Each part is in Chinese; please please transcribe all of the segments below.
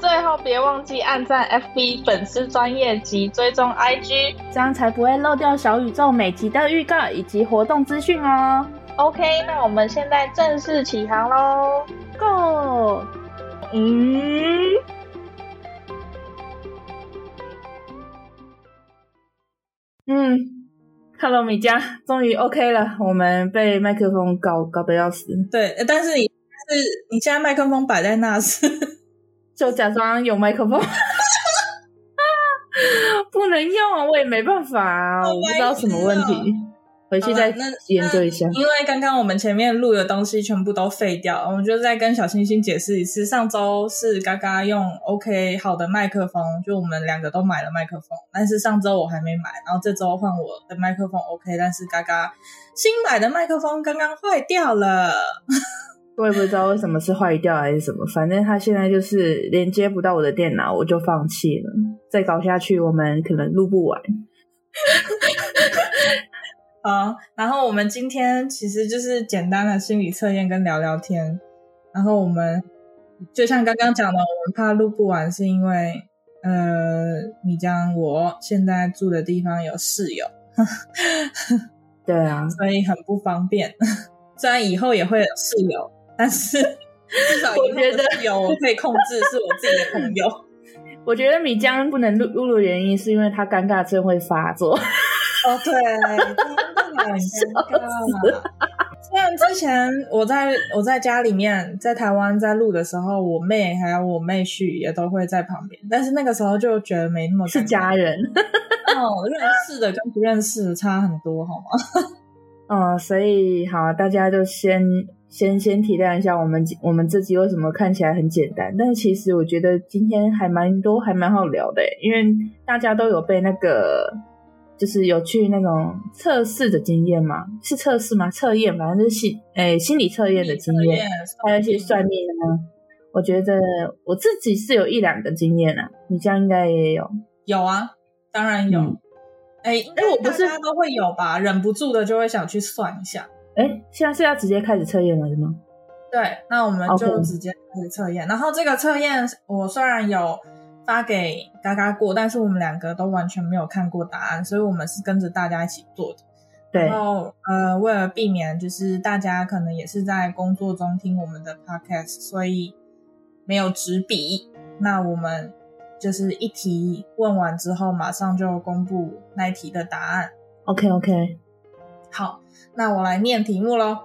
最后别忘记按赞 FB 粉丝专业及追踪 IG，这样才不会漏掉小宇宙每集的预告以及活动资讯哦。OK，那我们现在正式起航喽，Go！嗯嗯，Hello 米浆，终于 OK 了，我们被麦克风搞搞得要死。对，但是你是你现在麦克风摆在那是。就假装有麦克风，不能用啊！我也没办法啊，我不知道什么问题，回去再研究一下。因为刚刚我们前面录的东西全部都废掉，我们就再跟小星星解释一次。上周是嘎嘎用 OK 好的麦克风，就我们两个都买了麦克风，但是上周我还没买，然后这周换我的麦克风 OK，但是嘎嘎新买的麦克风刚刚坏掉了。我也不知道为什么是坏掉还是什么，反正它现在就是连接不到我的电脑，我就放弃了。再搞下去，我们可能录不完。好，然后我们今天其实就是简单的心理测验跟聊聊天。然后我们就像刚刚讲的，我们怕录不完，是因为呃，你讲我现在住的地方有室友，对啊，所以很不方便。虽然以后也会有室友。但是至少我觉得有我可以控制，是我自己的朋友。我觉得米江不能录录的原因，是因为他尴尬症会发作。哦，对，真的很尴尬。虽然之前我在我在家里面在台湾在录的时候，我妹还有我妹婿也都会在旁边，但是那个时候就觉得没那么是家人。哦，认识的跟不认识的差很多，好吗？嗯，所以好，大家就先。先先体谅一下我们我们这集为什么看起来很简单，但是其实我觉得今天还蛮多还蛮好聊的，因为大家都有被那个就是有去那种测试的经验嘛，是测试吗？测验反正就是心诶心理测验的经验，还有一些算命的呢。我觉得我自己是有一两个经验啊，你这样应该也有。有啊，当然有。哎、嗯，哎，我不是大家都会有吧？忍不住的就会想去算一下。哎，现在是要直接开始测验了，是吗？对，那我们就直接开始测验。然后这个测验，我虽然有发给嘎嘎过，但是我们两个都完全没有看过答案，所以我们是跟着大家一起做的。对。然后，呃，为了避免就是大家可能也是在工作中听我们的 podcast，所以没有纸笔。那我们就是一题问完之后，马上就公布那一题的答案。OK，OK，okay, okay. 好。那我来念题目喽。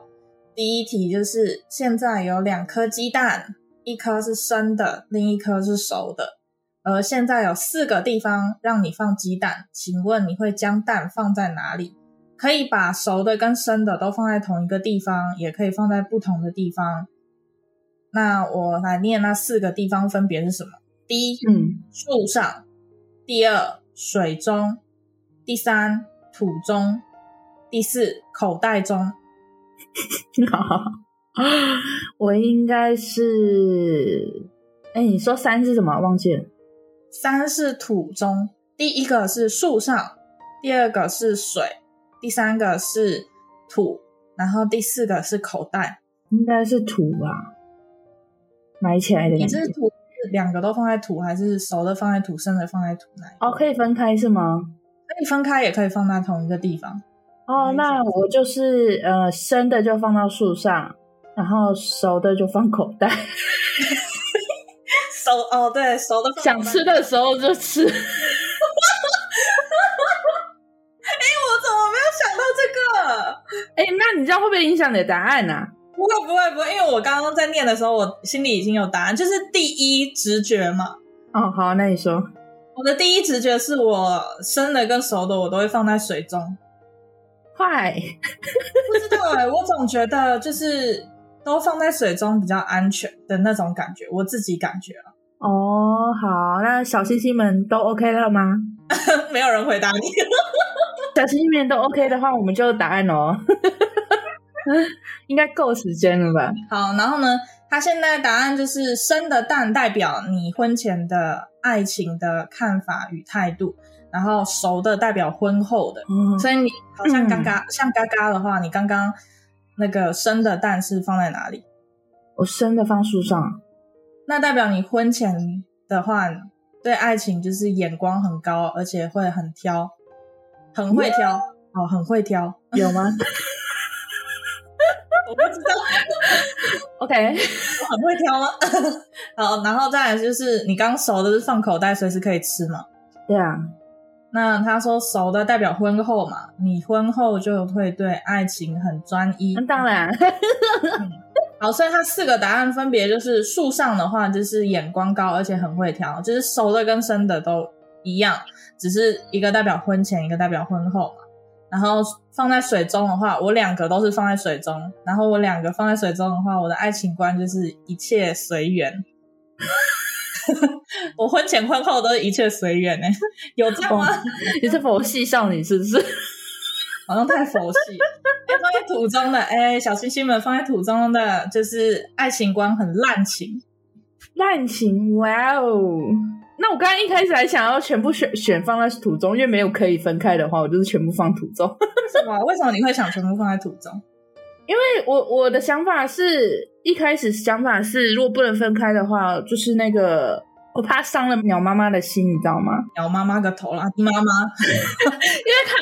第一题就是：现在有两颗鸡蛋，一颗是生的，另一颗是熟的。而现在有四个地方让你放鸡蛋，请问你会将蛋放在哪里？可以把熟的跟生的都放在同一个地方，也可以放在不同的地方。那我来念那四个地方分别是什么？第一，嗯，树上；第二，水中；第三，土中。第四，口袋中。我应该是，哎，你说三是什么？忘记了。三是土中，第一个是树上，第二个是水，第三个是土，然后第四个是口袋。应该是土吧？埋起来的。你这是土，两个都放在土，还是熟的放在土，生的放在土？哦，可以分开是吗？可以分开，也可以放在同一个地方。哦，那我就是呃，生的就放到树上，然后熟的就放口袋。熟哦，对，熟的想吃的时候就吃。哎、欸，我怎么没有想到这个？哎、欸，那你这样会不会影响你的答案呢、啊？不会，不会，不会，因为我刚刚在念的时候，我心里已经有答案，就是第一直觉嘛。哦，好，那你说。我的第一直觉是我生的跟熟的，我都会放在水中。快，不知道哎、欸，我总觉得就是都放在水中比较安全的那种感觉，我自己感觉了。哦，好，那小星星们都 OK 了吗？没有人回答你。小星星们都 OK 的话，我们就答案哦。应该够时间了吧？好，然后呢，他现在答案就是生的蛋代表你婚前的爱情的看法与态度，然后熟的代表婚后的。嗯，所以你好像嘎嘎、嗯、像嘎嘎的话，你刚刚那个生的蛋是放在哪里？我生的放树上，那代表你婚前的话，对爱情就是眼光很高，而且会很挑，很会挑哦，很会挑，有吗？我不知道。OK，我很会挑吗？好，然后再来就是你刚熟的是放口袋，随时可以吃嘛？对啊。那他说熟的代表婚后嘛，你婚后就会对爱情很专一。那当然。嗯好，所以他四个答案分别就是树上的话，就是眼光高，而且很会挑，就是熟的跟生的都一样，只是一个代表婚前，一个代表婚后嘛。然后放在水中的话，我两个都是放在水中，然后我两个放在水中的话，我的爱情观就是一切随缘。我婚前婚后都是一切随缘呢，有这样吗？你是佛系少女是不是？好像太佛系，放在土中的哎，小星星们放在土中的，就是爱情观很滥情，滥情，哇哦！那我刚刚一开始还想要全部选选放在土中，因为没有可以分开的话，我就是全部放土中。为什么？为什么你会想全部放在土中？因为我我的想法是一开始想法是，如果不能分开的话，就是那个。我怕伤了鸟妈妈的心，你知道吗？鸟妈妈个头啦，妈妈，因为他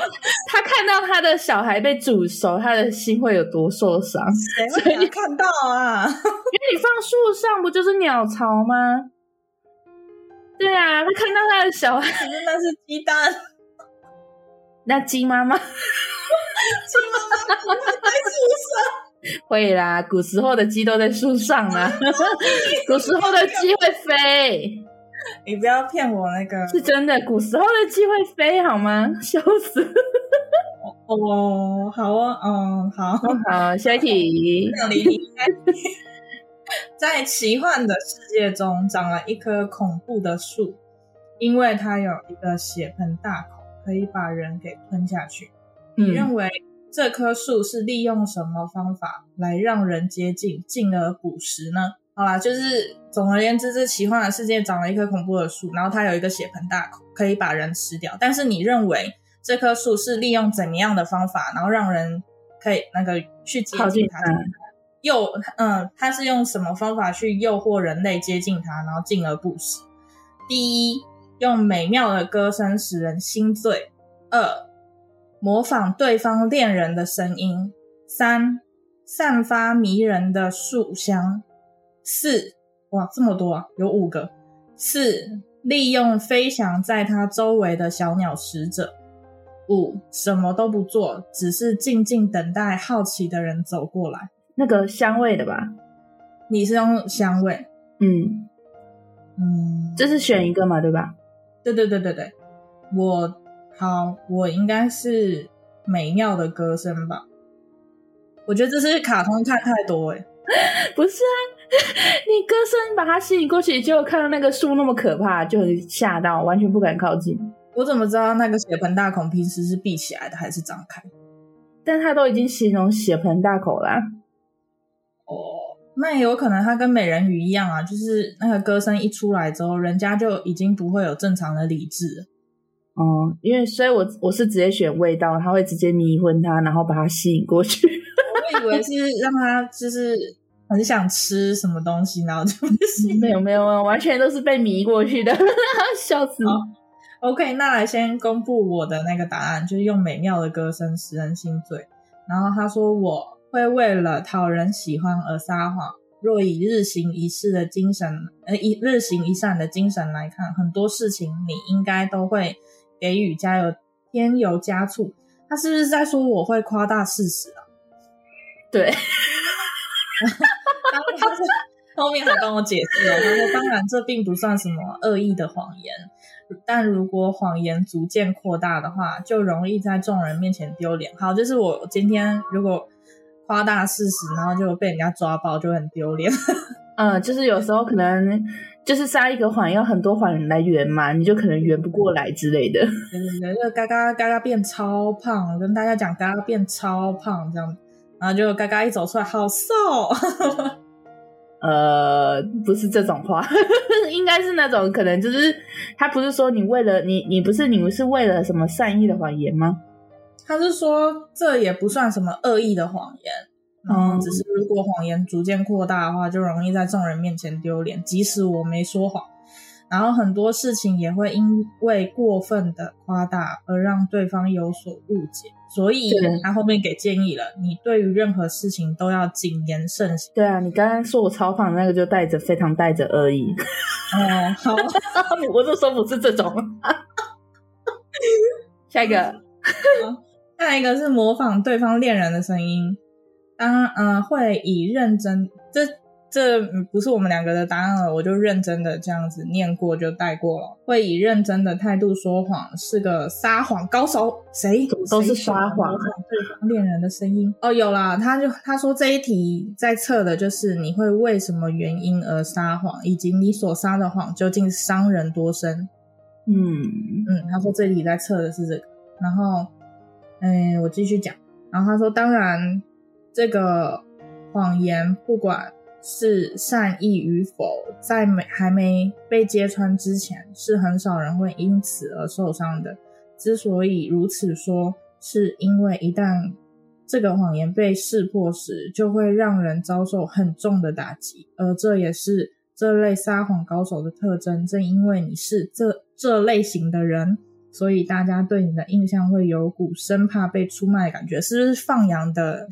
他看到他的小孩被煮熟，他的心会有多受伤？谁会你看到啊？因为你放树上不就是鸟巢吗？对啊，他看到他的小孩，那是鸡蛋，那鸡妈妈，树上。会啦，古时候的鸡都在树上啊。古时候的鸡会飞，你不要骗我那个，是真的。古时候的鸡会飞，好吗？笑死！哦，好啊，嗯，好好，下一题。在奇幻的世界中，长了一棵恐怖的树，因为它有一个血盆大口，可以把人给吞下去。你认为？这棵树是利用什么方法来让人接近，进而捕食呢？好啦，就是总而言之，这奇幻的世界长了一棵恐怖的树，然后它有一个血盆大口，可以把人吃掉。但是你认为这棵树是利用怎么样的方法，然后让人可以那个去接近它？诱，嗯，它是用什么方法去诱惑人类接近它，然后进而捕食？第一，用美妙的歌声使人心醉；二。模仿对方恋人的声音。三、散发迷人的树香。四，哇，这么多啊，有五个。四，利用飞翔在它周围的小鸟使者。五，什么都不做，只是静静等待好奇的人走过来。那个香味的吧？你是用香味？嗯嗯，这是选一个嘛，对吧？对对对对对，我。好，我应该是美妙的歌声吧？我觉得这是卡通看太多诶。不是啊，你歌声把它吸引过去，结果看到那个树那么可怕，就很吓到，完全不敢靠近。我怎么知道那个血盆大口平时是闭起来的还是张开？但他都已经形容血盆大口啦。哦，那也有可能他跟美人鱼一样啊，就是那个歌声一出来之后，人家就已经不会有正常的理智了。哦，因为所以我，我我是直接选味道，他会直接迷昏他，然后把他吸引过去。我以为是让他就是很想吃什么东西，然后就 没有没有没有，完全都是被迷过去的，笑死了。OK，那来先公布我的那个答案，就是用美妙的歌声使人心醉。然后他说我会为了讨人喜欢而撒谎，若以日行一善的精神，呃，以日行一善的精神来看，很多事情你应该都会。给予加油，添油加醋，他是不是在说我会夸大事实啊？对，后面还帮我解释了，他说：“当然，这并不算什么恶意的谎言，但如果谎言逐渐扩大的话，就容易在众人面前丢脸。好，就是我今天如果夸大事实，然后就被人家抓包，就很丢脸。嗯，就是有时候可能。”就是撒一个谎要很多谎来圆嘛，你就可能圆不过来之类的。对对对，就嘎嘎嘎嘎变超胖，跟大家讲嘎嘎变超胖这样，然后就嘎嘎一走出来，好瘦。呃，不是这种话，应该是那种可能就是他不是说你为了你你不是你不是为了什么善意的谎言吗？他是说这也不算什么恶意的谎言，嗯，只是如果谎言逐渐扩大的话，就容易在众人面前丢脸，即使我没说谎。然后很多事情也会因为过分的夸大而让对方有所误解，所以他后面给建议了，你对于任何事情都要谨言慎行。对啊，你刚刚说我嘲讽那个就带着非常带着恶意。哦，好，我就说不是这种。下一个，下一个是模仿对方恋人的声音，当嗯、呃、会以认真这。这不是我们两个的答案了，我就认真的这样子念过就带过了。会以认真的态度说谎，是个撒谎高手。谁都是撒谎。对方恋人的声音哦，有啦，他就他说这一题在测的就是你会为什么原因而撒谎，以及你所撒的谎究竟伤人多深。嗯嗯，他说这一题在测的是这个，然后嗯，我继续讲。然后他说，当然这个谎言不管。是善意与否，在没还没被揭穿之前，是很少人会因此而受伤的。之所以如此说，是因为一旦这个谎言被识破时，就会让人遭受很重的打击，而这也是这类撒谎高手的特征。正因为你是这这类型的人，所以大家对你的印象会有股生怕被出卖的感觉。是不是放羊的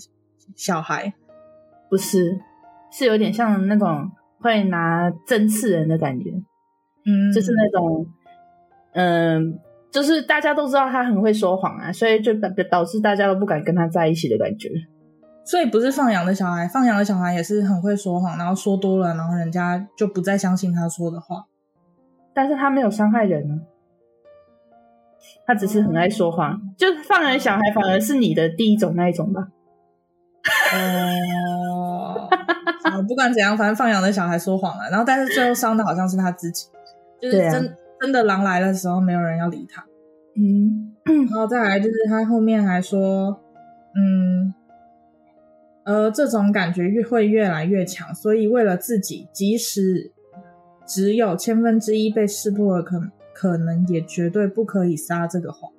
小孩？不是。是有点像那种会拿针刺人的感觉，嗯，就是那种，嗯、呃，就是大家都知道他很会说谎啊，所以就导导致大家都不敢跟他在一起的感觉。所以不是放羊的小孩，放羊的小孩也是很会说谎，然后说多了，然后人家就不再相信他说的话。但是他没有伤害人呢，他只是很爱说谎。嗯、就放羊小孩反而是你的第一种那一种吧。哦。不管怎样，反正放羊的小孩说谎了，然后但是最后伤的好像是他自己，就是真、啊、真的狼来的时候，没有人要理他。嗯，然后再来就是他后面还说，嗯，呃，这种感觉越会越来越强，所以为了自己，即使只有千分之一被识破的，可可能也绝对不可以撒这个谎。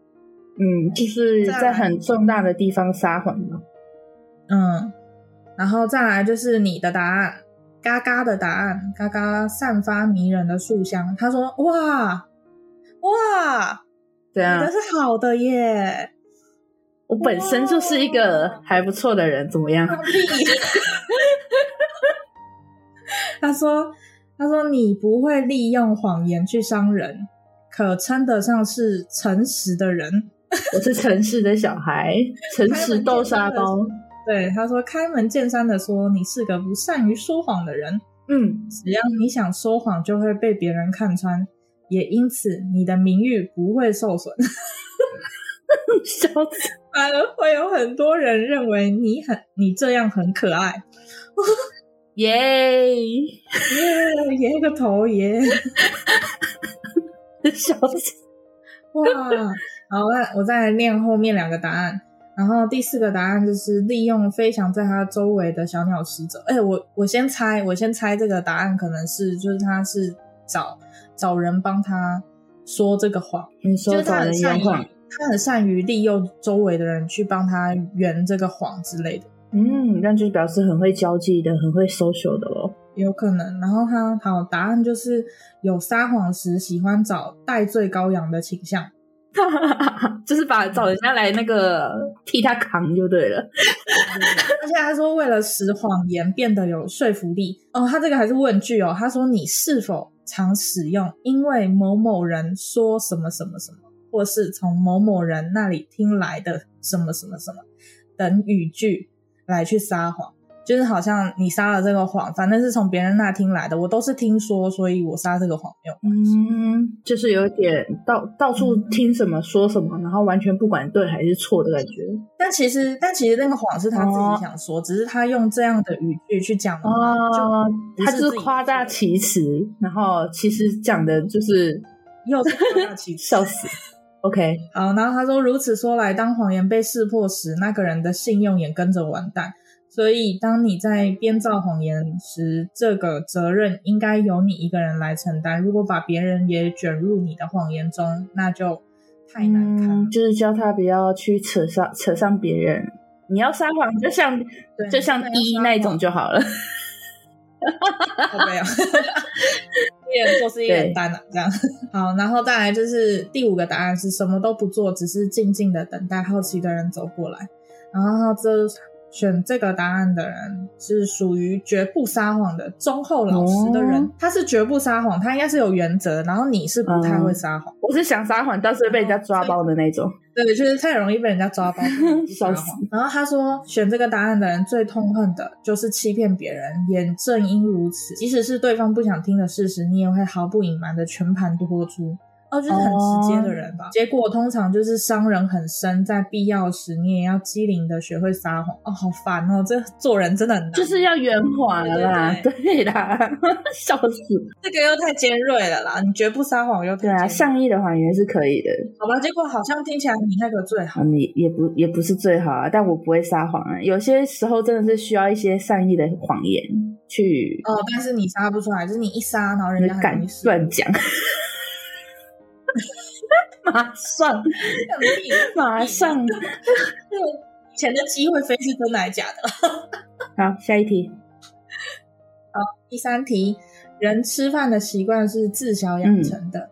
嗯，就是在很重大的地方撒谎嘛。嗯。然后再来就是你的答案，嘎嘎的答案，嘎嘎散发迷人的树香。他说：“哇哇，对啊，你的是好的耶！我本身就是一个还不错的人，怎么样？” 他说：“他说你不会利用谎言去伤人，可称得上是诚实的人。我是诚实的小孩，诚实豆沙包。”对，他说开门见山的说，你是个不善于说谎的人。嗯，只要你想说谎，就会被别人看穿，也因此你的名誉不会受损。笑死，反而会有很多人认为你很，你这样很可爱。耶耶耶个头耶！笑死，哇！好，我再来念后面两个答案。然后第四个答案就是利用飞翔在他周围的小鸟使者。哎，我我先猜，我先猜这个答案可能是，就是他是找找人帮他说这个谎，你说找人圆谎，他很善于利用周围的人去帮他圆这个谎之类的。嗯，那就表示很会交际的，很会 social 的咯。有可能。然后他好，答案就是有撒谎时喜欢找戴罪羔羊的倾向。就是把找人家来那个替他扛就对了，而且他说为了使谎言变得有说服力。哦，他这个还是问句哦，他说你是否常使用因为某某人说什么什么什么，或是从某某人那里听来的什么什么什么等语句来去撒谎，就是好像你撒了这个谎，反正是从别人那听来的，我都是听说，所以我撒这个谎没有关系。嗯，就是有点到到处听什么说什么，然后完全不管对还是错的感觉。但其实，但其实那个谎是他自己想说，哦、只是他用这样的语句去讲的话，哦，就他就是夸大其词，然后其实讲的就是又是夸大其词，笑死。OK，好，然后他说，如此说来，当谎言被识破时，那个人的信用也跟着完蛋。所以，当你在编造谎言时，这个责任应该由你一个人来承担。如果把别人也卷入你的谎言中，那就太难看。嗯，就是叫他不要去扯上扯上别人。你要撒谎，就像就像一那种就好了。没有，一人做事一人担啊，这样 好。然后再来就是第五个答案是什么都不做，只是静静的等待好奇的人走过来。然后这。选这个答案的人是属于绝不撒谎的忠厚老实的人，哦、他是绝不撒谎，他应该是有原则。然后你是不太会撒谎，嗯、我是想撒谎，但是被人家抓包的那种。对，就是太容易被人家抓包，撒谎。然后他说，选这个答案的人最痛恨的就是欺骗别人，也正因如此，即使是对方不想听的事实，你也会毫不隐瞒的全盘托出。哦，就是很直接的人吧。Oh. 结果通常就是伤人很深，在必要时你也要机灵的学会撒谎。哦，好烦哦，这做人真的很难。就是要圆滑啦，对，对，对，对啦，笑死。这个又太尖锐了啦，你绝不撒谎又。对啊，善意的谎言是可以的。好吧，结果好像听起来你那个最好。你也不也不是最好啊，但我不会撒谎啊。有些时候真的是需要一些善意的谎言去。哦，但是你撒不出来，就是你一撒，然后人家很敢乱讲。马上，马上，以前的机会飞是真的还是假的？好，下一题。好，第三题，人吃饭的习惯是自小养成的，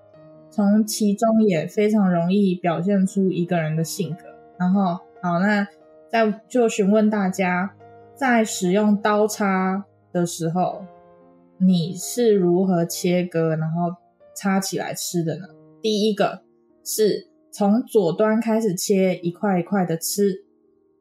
从、嗯、其中也非常容易表现出一个人的性格。然后，好，那再就询问大家，在使用刀叉的时候，你是如何切割，然后插起来吃的呢？第一个是从左端开始切，一块一块的吃；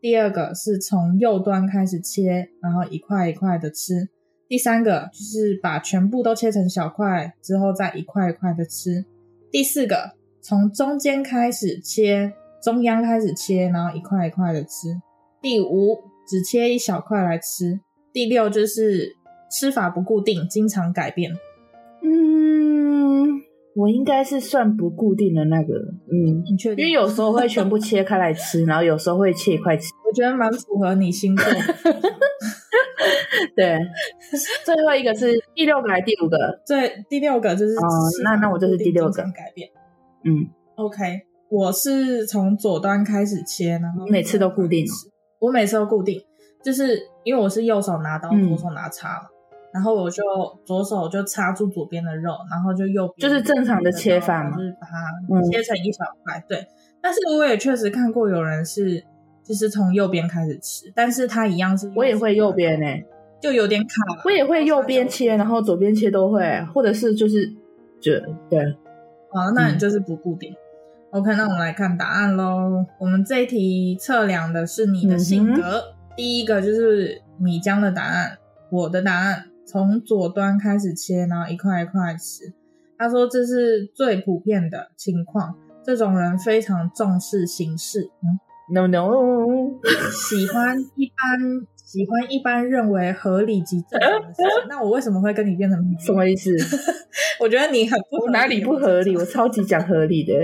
第二个是从右端开始切，然后一块一块的吃；第三个就是把全部都切成小块之后再一块一块的吃；第四个从中间开始切，中央开始切，然后一块一块的吃；第五只切一小块来吃；第六就是吃法不固定，经常改变。我应该是算不固定的那个，嗯，你确定？因为有时候会全部切开来吃，然后有时候会切一块吃。我觉得蛮符合你星座。对，最后一个是第六个还是第五个？对，第六个就是哦，那那我就是第六个改变。嗯，OK，我是从左端开始切，然后每次都固定。我每次都固定，就是因为我是右手拿刀，左手拿叉嘛。然后我就左手就插住左边的肉，然后就右边就是正常的切法嘛，就是把它切成一小块。嗯、对，但是我也确实看过有人是就是从右边开始吃，但是他一样是我也会右边呢、欸，就有点卡。我也会右边切，然后左边切都会，或者是就是就对。好，那你就是不固定。嗯、OK，那我们来看答案喽。我们这一题测量的是你的性格，嗯、第一个就是米江的答案，我的答案。从左端开始切，然后一块一块吃。他说这是最普遍的情况。这种人非常重视形式，嗯，no no，喜欢一般喜欢一般认为合理及正常的事情。那我为什么会跟你变成什么意思？我觉得你很不合理，我哪里不合理？我超级讲合理的。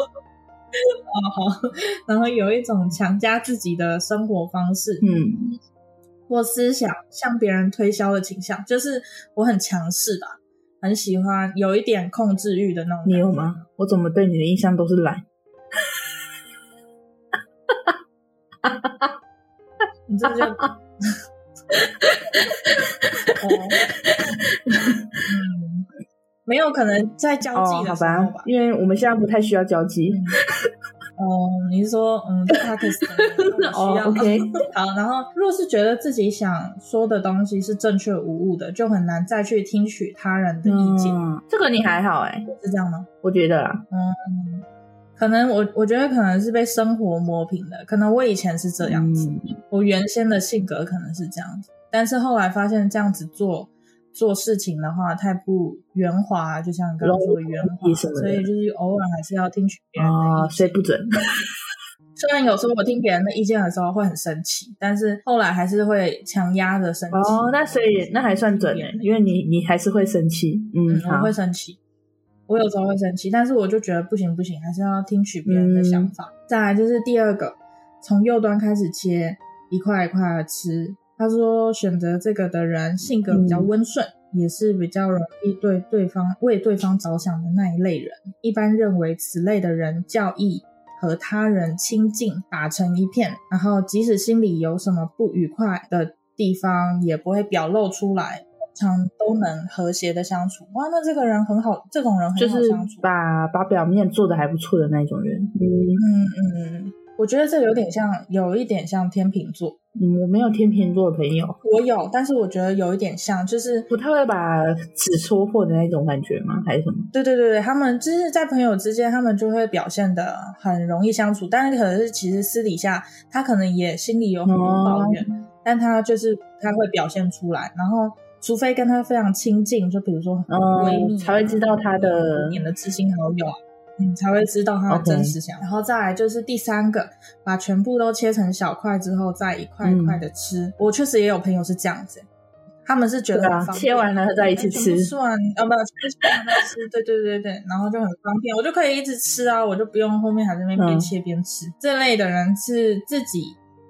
哦好，然后有一种强加自己的生活方式，嗯。或思想向别人推销的倾向，就是我很强势吧，很喜欢有一点控制欲的那种。你有吗？我怎么对你的印象都是懒？你这就 嗯，没有可能在交际的时候吧，哦，好吧？因为我们现在不太需要交际。嗯哦，你是说，嗯，他可以需要哦，OK，好。然后，若是觉得自己想说的东西是正确无误的，就很难再去听取他人的意见。嗯，这个你还好哎，是这样吗？我觉得啊，嗯，可能我我觉得可能是被生活磨平的，可能我以前是这样子，嗯，我原先的性格可能是这样子。但是后来发现这样子做做事情的话太不圆滑，就像刚刚说的圆滑，所以就是偶尔还是要听取别人的意见，哦，所以、不准。虽然有时候我听别人的意见的时候会很生气，但是后来还是会强压着生气。哦，那所以那还算准耶，因为你你还是会生气。嗯，嗯，我会生气，我有时候会生气，但是我就觉得不行不行，还是要听取别人的想法。嗯、再来就是第二个，从右端开始切，一块一块的吃。他说选择这个的人性格比较温顺，嗯、也是比较容易对对方为对方着想的那一类人。一般认为此类的人较易。和他人亲近，打成一片，然后即使心里有什么不愉快的地方，也不会表露出来，通常都能和谐的相处。哇，那这个人很好，这种人很好相处，就是把把表面做的还不错的那种人。嗯嗯嗯。我觉得这有点像，有一点像天秤座。嗯，我没有天秤座的朋友。我有，但是我觉得有一点像，就是不太会把纸戳破的那种感觉吗？还是什么？对对对对，他们就是在朋友之间，他们就会表现的很容易相处，但是可能是其实私底下他可能也心里有很多抱怨，哦、但他就是他会表现出来，然后除非跟他非常亲近，就比如说闺蜜、啊嗯、才会知道他的你的知心好友。你才会知道它的真实想法。然后再来就是第三个，把全部都切成小块之后，再一块一块的吃。嗯、我确实也有朋友是这样子，他们是觉得切完了再一起吃，吃完啊不，切完再吃，对对对对，然后就很方便，我就可以一直吃啊，我就不用后面还在那边边切边吃。嗯、这类的人是自己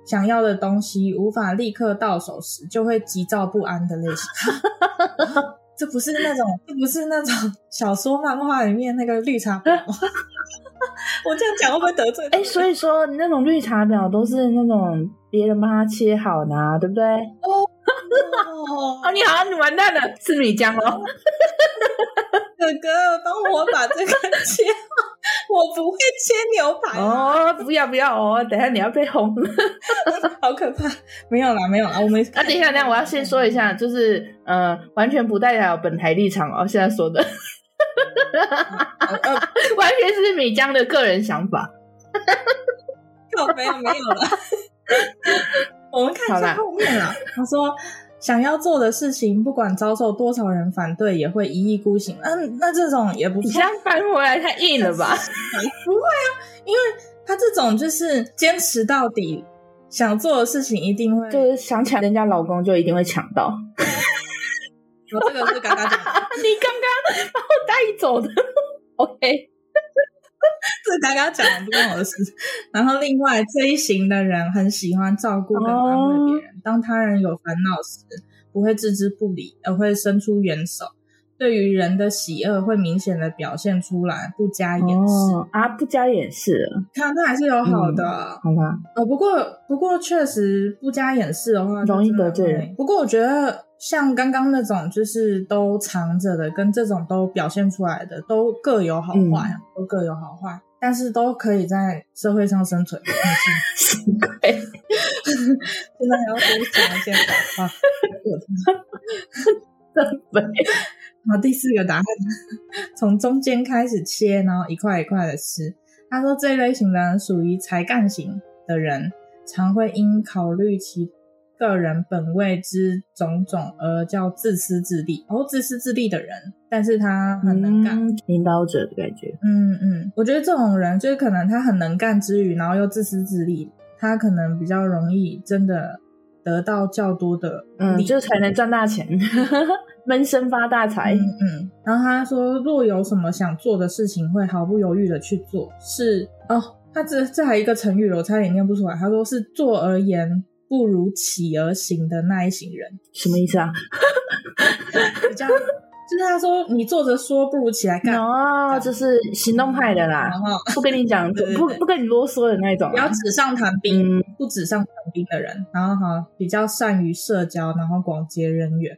想要的东西无法立刻到手时，就会急躁不安的类型。这不是那种，这不是那种 小说漫画里面那个绿茶婊。我这样讲会不会得罪？哎，所以说你那种绿茶婊都是那种别人帮他切好的，啊，对不对？哦 你好，你完蛋了，是米浆哦。哥哥，帮我把这个切好。我不会切牛排哦，不要不要哦，等下你要被轰，好可怕！没有啦，没有啦，我没。那、啊、等一下，那我要先说一下，就是呃，完全不代表本台立场哦。现在说的 完全是米江的个人想法。靠，没有没有了。我们看一下后面了。他说。想要做的事情，不管遭受多少人反对，也会一意孤行。嗯那这种也不错。你这样搬回来太硬了吧？不会啊，因为他这种就是坚持到底，想做的事情一定会，就是想抢人家老公就一定会抢到。我这个是刚刚讲的，你刚刚把我带走的。OK。这刚刚讲的不关我的事。然后，另外这一型的人很喜欢照顾跟安慰别人。Oh. 当他人有烦恼时，不会置之不理，而会伸出援手。对于人的喜恶，会明显的表现出来，不加掩饰。Oh. 啊，不加掩饰，看他还是有好的，嗯、好吧？哦，不过不过确实不加掩饰的话，容易得罪人。不过我觉得。像刚刚那种就是都藏着的，跟这种都表现出来的，都各有好坏，嗯、都各有好坏，但是都可以在社会上生存。现在还要多讲一些好话。对。然后第四个答案，从中间开始切，然后一块一块的吃。他说这类型的人属于才干型的人，常会因考虑其。个人本位之种种而叫自私自利，然后自私自利的人，但是他很能干，嗯、领导者的感觉。嗯嗯，我觉得这种人就是可能他很能干之余，然后又自私自利，他可能比较容易真的得到较多的，嗯，就才能赚大钱，闷声发大财。嗯嗯，然后他说，若有什么想做的事情，会毫不犹豫的去做。是哦，他这这还有一个成语，我差点念不出来。他说是做而言。不如起而行的那一行人，什么意思啊？比较就是他说你坐着说不如起来干哦，就是行动派的啦，然后不跟你讲，不不跟你啰嗦的那种，啊，比较纸上谈兵，嗯、不纸上谈兵的人，然后哈比较善于社交，然后广结人缘。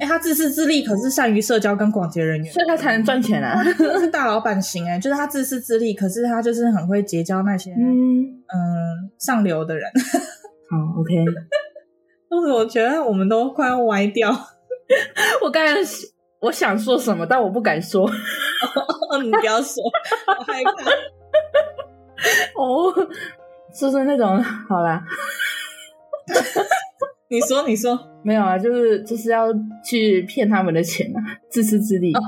哎、欸，他自私自利，可是善于社交跟广结人缘，所以他才能赚钱啊。是大老板型哎，就是他自私自利，可是他就是很会结交那些嗯嗯上流的人。好，OK。但是我觉得我们都快要歪掉。我刚才我想说什么，但我不敢说。哦，你不要说，我害怕。哦，就是那种好啦。你说，你说，没有啊，就是就是要去骗他们的钱啊，自私自利。哦、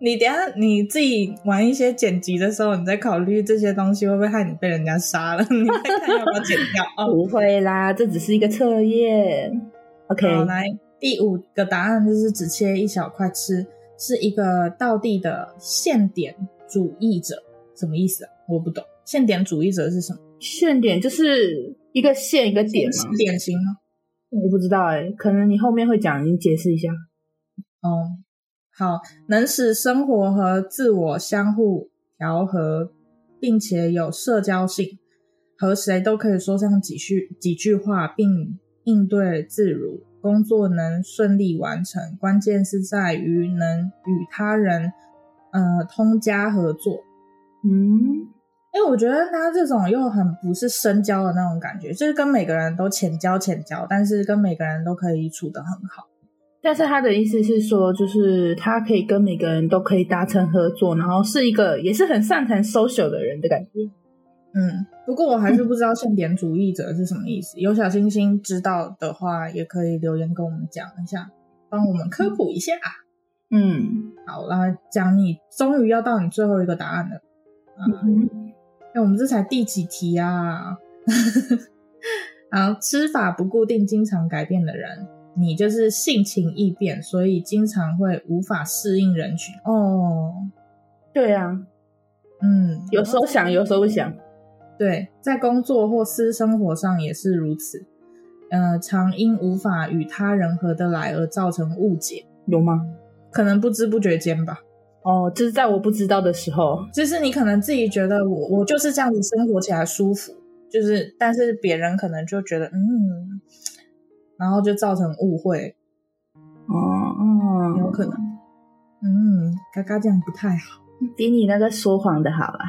你等下你自己玩一些剪辑的时候，你再考虑这些东西会不会害你被人家杀了？你再看要不要剪掉？哦，不会啦，这只是一个测验。OK，来第五个答案就是只切一小块吃，是一个道地的现点主义者，什么意思啊？我不懂，现点主义者是什么？现点就是。一个线一个点吗？典型吗？我不知道哎、欸，可能你后面会讲，你解释一下。哦，好，能使生活和自我相互调和，并且有社交性，和谁都可以说上几句几句话，并应对自如，工作能顺利完成。关键是在于能与他人呃通家合作。嗯。因为我觉得他这种又很不是深交的那种感觉，就是跟每个人都浅交浅交，但是跟每个人都可以处得很好。但是他的意思是说，就是他可以跟每个人都可以达成合作，然后是一个也是很擅长 social 的人的感觉。嗯，不过我还是不知道盛典主义者是什么意思。嗯、有小星星知道的话，也可以留言跟我们讲一下，帮我们科普一下。嗯，好，啦讲你终于要到你最后一个答案了。嗯。嗯我们这才第几题啊？好，吃法不固定、经常改变的人，你就是性情易变，所以经常会无法适应人群。哦，对啊，嗯，有时候想，有时候不想。对，在工作或私生活上也是如此。呃，常因无法与他人合得来而造成误解，有吗？可能不知不觉间吧。哦，就是在我不知道的时候，就是你可能自己觉得我我就是这样子生活起来舒服，就是但是别人可能就觉得嗯，然后就造成误会，哦哦，有可能，嗯，嘎嘎这样不太好，比你那个说谎的好啊，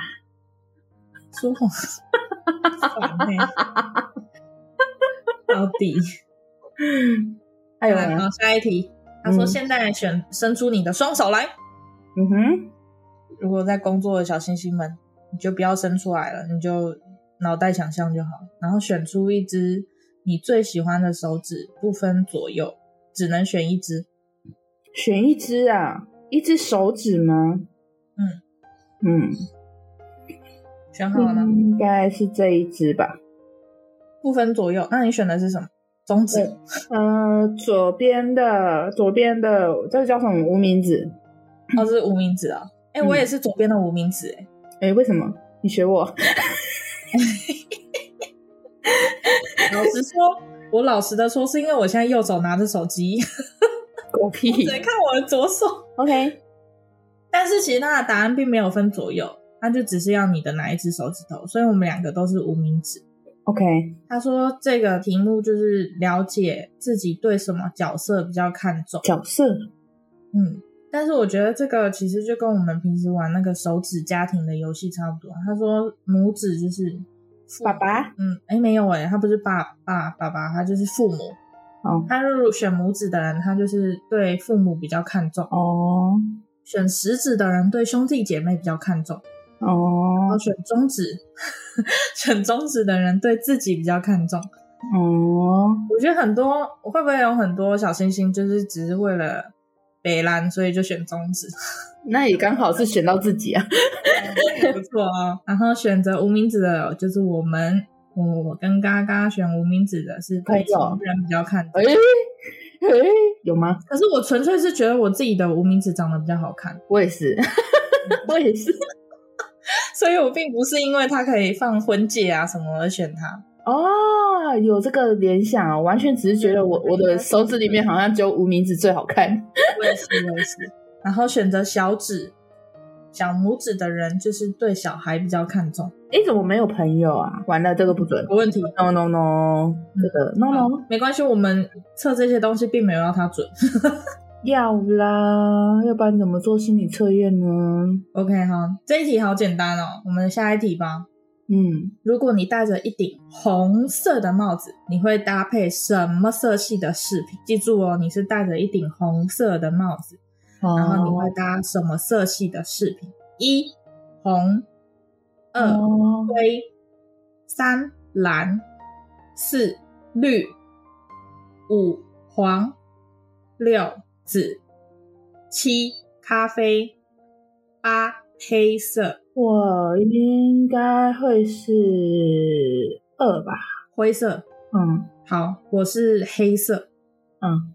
说谎，烦欸、到底，还有好，下一题，他说现在选伸出你的双手来。嗯哼，如果在工作的小星星们，你就不要伸出来了，你就脑袋想象就好，然后选出一只你最喜欢的手指，不分左右，只能选一只。选一只啊？一只手指吗？嗯嗯，选好了吗？应该是这一只吧。不分左右，那你选的是什么？中指？呃，左边的，左边的，这个叫什么？无名指。哦，这是无名指啊！哎、欸，我也是左边的无名指、欸，哎、嗯，哎，为什么？你学我？老实说，我老实的说，是因为我现在右手拿着手机，狗屁，只能看我的左手。OK，但是其实它的答案并没有分左右，他就只是要你的哪一只手指头，所以我们两个都是无名指。OK，他说这个题目就是了解自己对什么角色比较看重。角色，嗯。但是我觉得这个其实就跟我们平时玩那个手指家庭的游戏差不多。他说拇指就是爸爸，嗯，诶没有诶他不是爸爸爸爸，他就是父母。哦，他如果选拇指的人，他就是对父母比较看重。哦，选食指的人对兄弟姐妹比较看重。哦，选中指，选中指的人对自己比较看重。哦，我觉得很多会不会有很多小星星，就是只是为了。北蓝，所以就选中指，那也刚好是选到自己啊，不错哦。然后选择无名指的，就是我们，我跟嘎嘎选无名指的是对情人比较看重。哎哎，有吗？可是我纯粹是觉得我自己的无名指长得比较好看，我也是，我也是，所以我并不是因为它可以放婚戒啊什么而选它。哦，有这个联想哦，完全只是觉得我我的手指里面好像只有无名指最好看。我也是，我也是。然后选择小指、小拇指的人，就是对小孩比较看重。诶，怎么没有朋友啊？完了，这个不准，有问题。No no no，这个 no no，没关系，我们测这些东西并没有让它准。要啦，要不然怎么做心理测验呢？OK，哈，这一题好简单哦，我们下一题吧。嗯，如果你戴着一顶红色的帽子，你会搭配什么色系的饰品？记住哦，你是戴着一顶红色的帽子，哦、然后你会搭什么色系的饰品？一红，二、哦、灰，三蓝，四绿，五黄，六紫，七咖啡，八黑色。我应该会是二吧，灰色。嗯，好，我是黑色。嗯，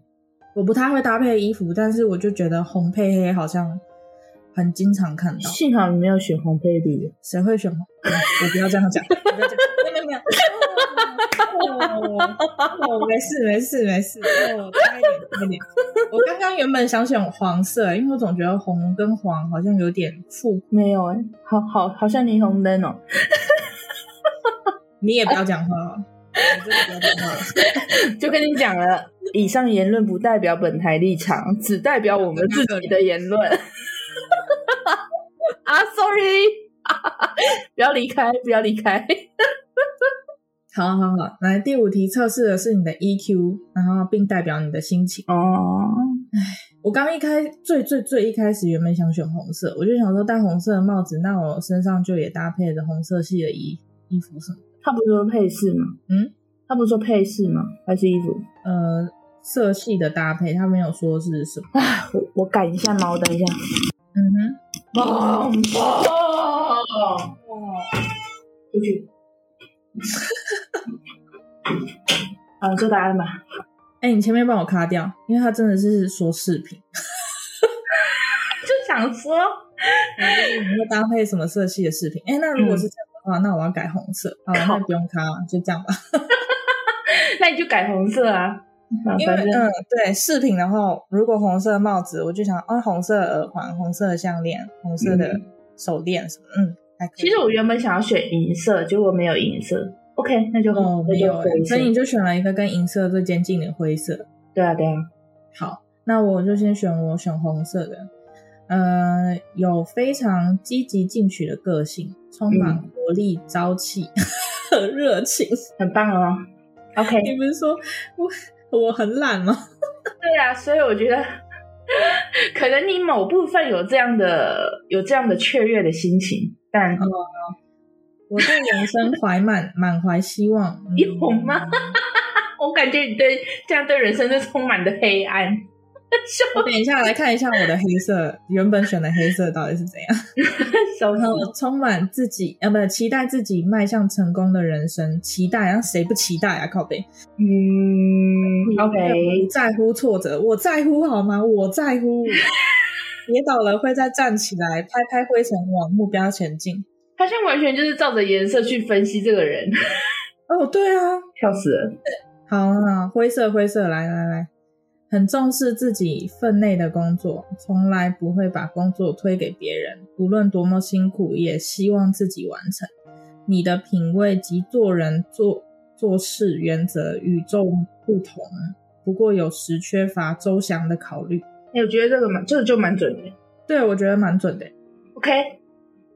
我不太会搭配衣服，但是我就觉得红配黑好像很经常看到。幸好你没有选红配绿，谁会选我不要这样讲，不要这样讲，没有没有。哦，哦，没事没事没事。哦，差一点差一点。我刚刚原本想选黄色，因为我总觉得红跟黄好像有点负。没有哎，好好好像霓虹灯哦。你也不要讲话，你真的不要讲话。就跟你讲了，以上言论不代表本台立场，只代表我们自己的言论。啊，sorry，不要离开，不要离开。好好好，来第五题测试的是你的 EQ，然后并代表你的心情。哦，唉，我刚一开最最最一开始原本想选红色，我就想说戴红色的帽子，那我身上就也搭配着红色系的衣衣服什么。他不是说配饰吗？嗯，他不是说配饰吗？还是衣服？呃，色系的搭配，他没有说是什么。唉，我我改一下猫，等一下。嗯哼，棒棒哇！出去。好，做答案吧。哎、欸，你前面帮我卡掉，因为他真的是说饰品，就想说，你会搭配什么色系的饰品？哎、欸，那如果是这样的话，嗯、那我要改红色。好，那不用卡了，就这样吧。那你就改红色啊。因为嗯，对，饰品的话，如果红色帽子，我就想啊，红色耳环、红色的项链、红色的手链什么，嗯。其实我原本想要选银色，结果没有银色。OK，那就哦，没有，所以你就选了一个跟银色最接近的灰色。对啊，对啊。好，那我就先选我选红色的。呃，有非常积极进取的个性，充满活力、朝气和热情，很棒哦。OK，你不是说我我很懒吗？对啊，所以我觉得可能你某部分有这样的有这样的雀跃的心情。但、嗯、我对人生 怀满满怀希望，有吗？我感觉你对这样对人生就充满的黑暗。我等一下来看一下我的黑色，原本选的黑色到底是怎样？然后我充满自己，呃，不期待自己迈向成功的人生，期待，让谁不期待啊？靠北，嗯，OK，不在乎挫折，我在乎好吗？我在乎。跌倒了会再站起来，拍拍灰尘往目标前进。他现在完全就是照着颜色去分析这个人。哦，对啊，笑死了。好啊，灰色灰色，来来来，很重视自己分内的工作，从来不会把工作推给别人，无论多么辛苦，也希望自己完成。你的品味及做人做做事原则与众不同，不过有时缺乏周详的考虑。欸、我觉得这个蛮，这个就蛮准的。对，我觉得蛮准的。OK，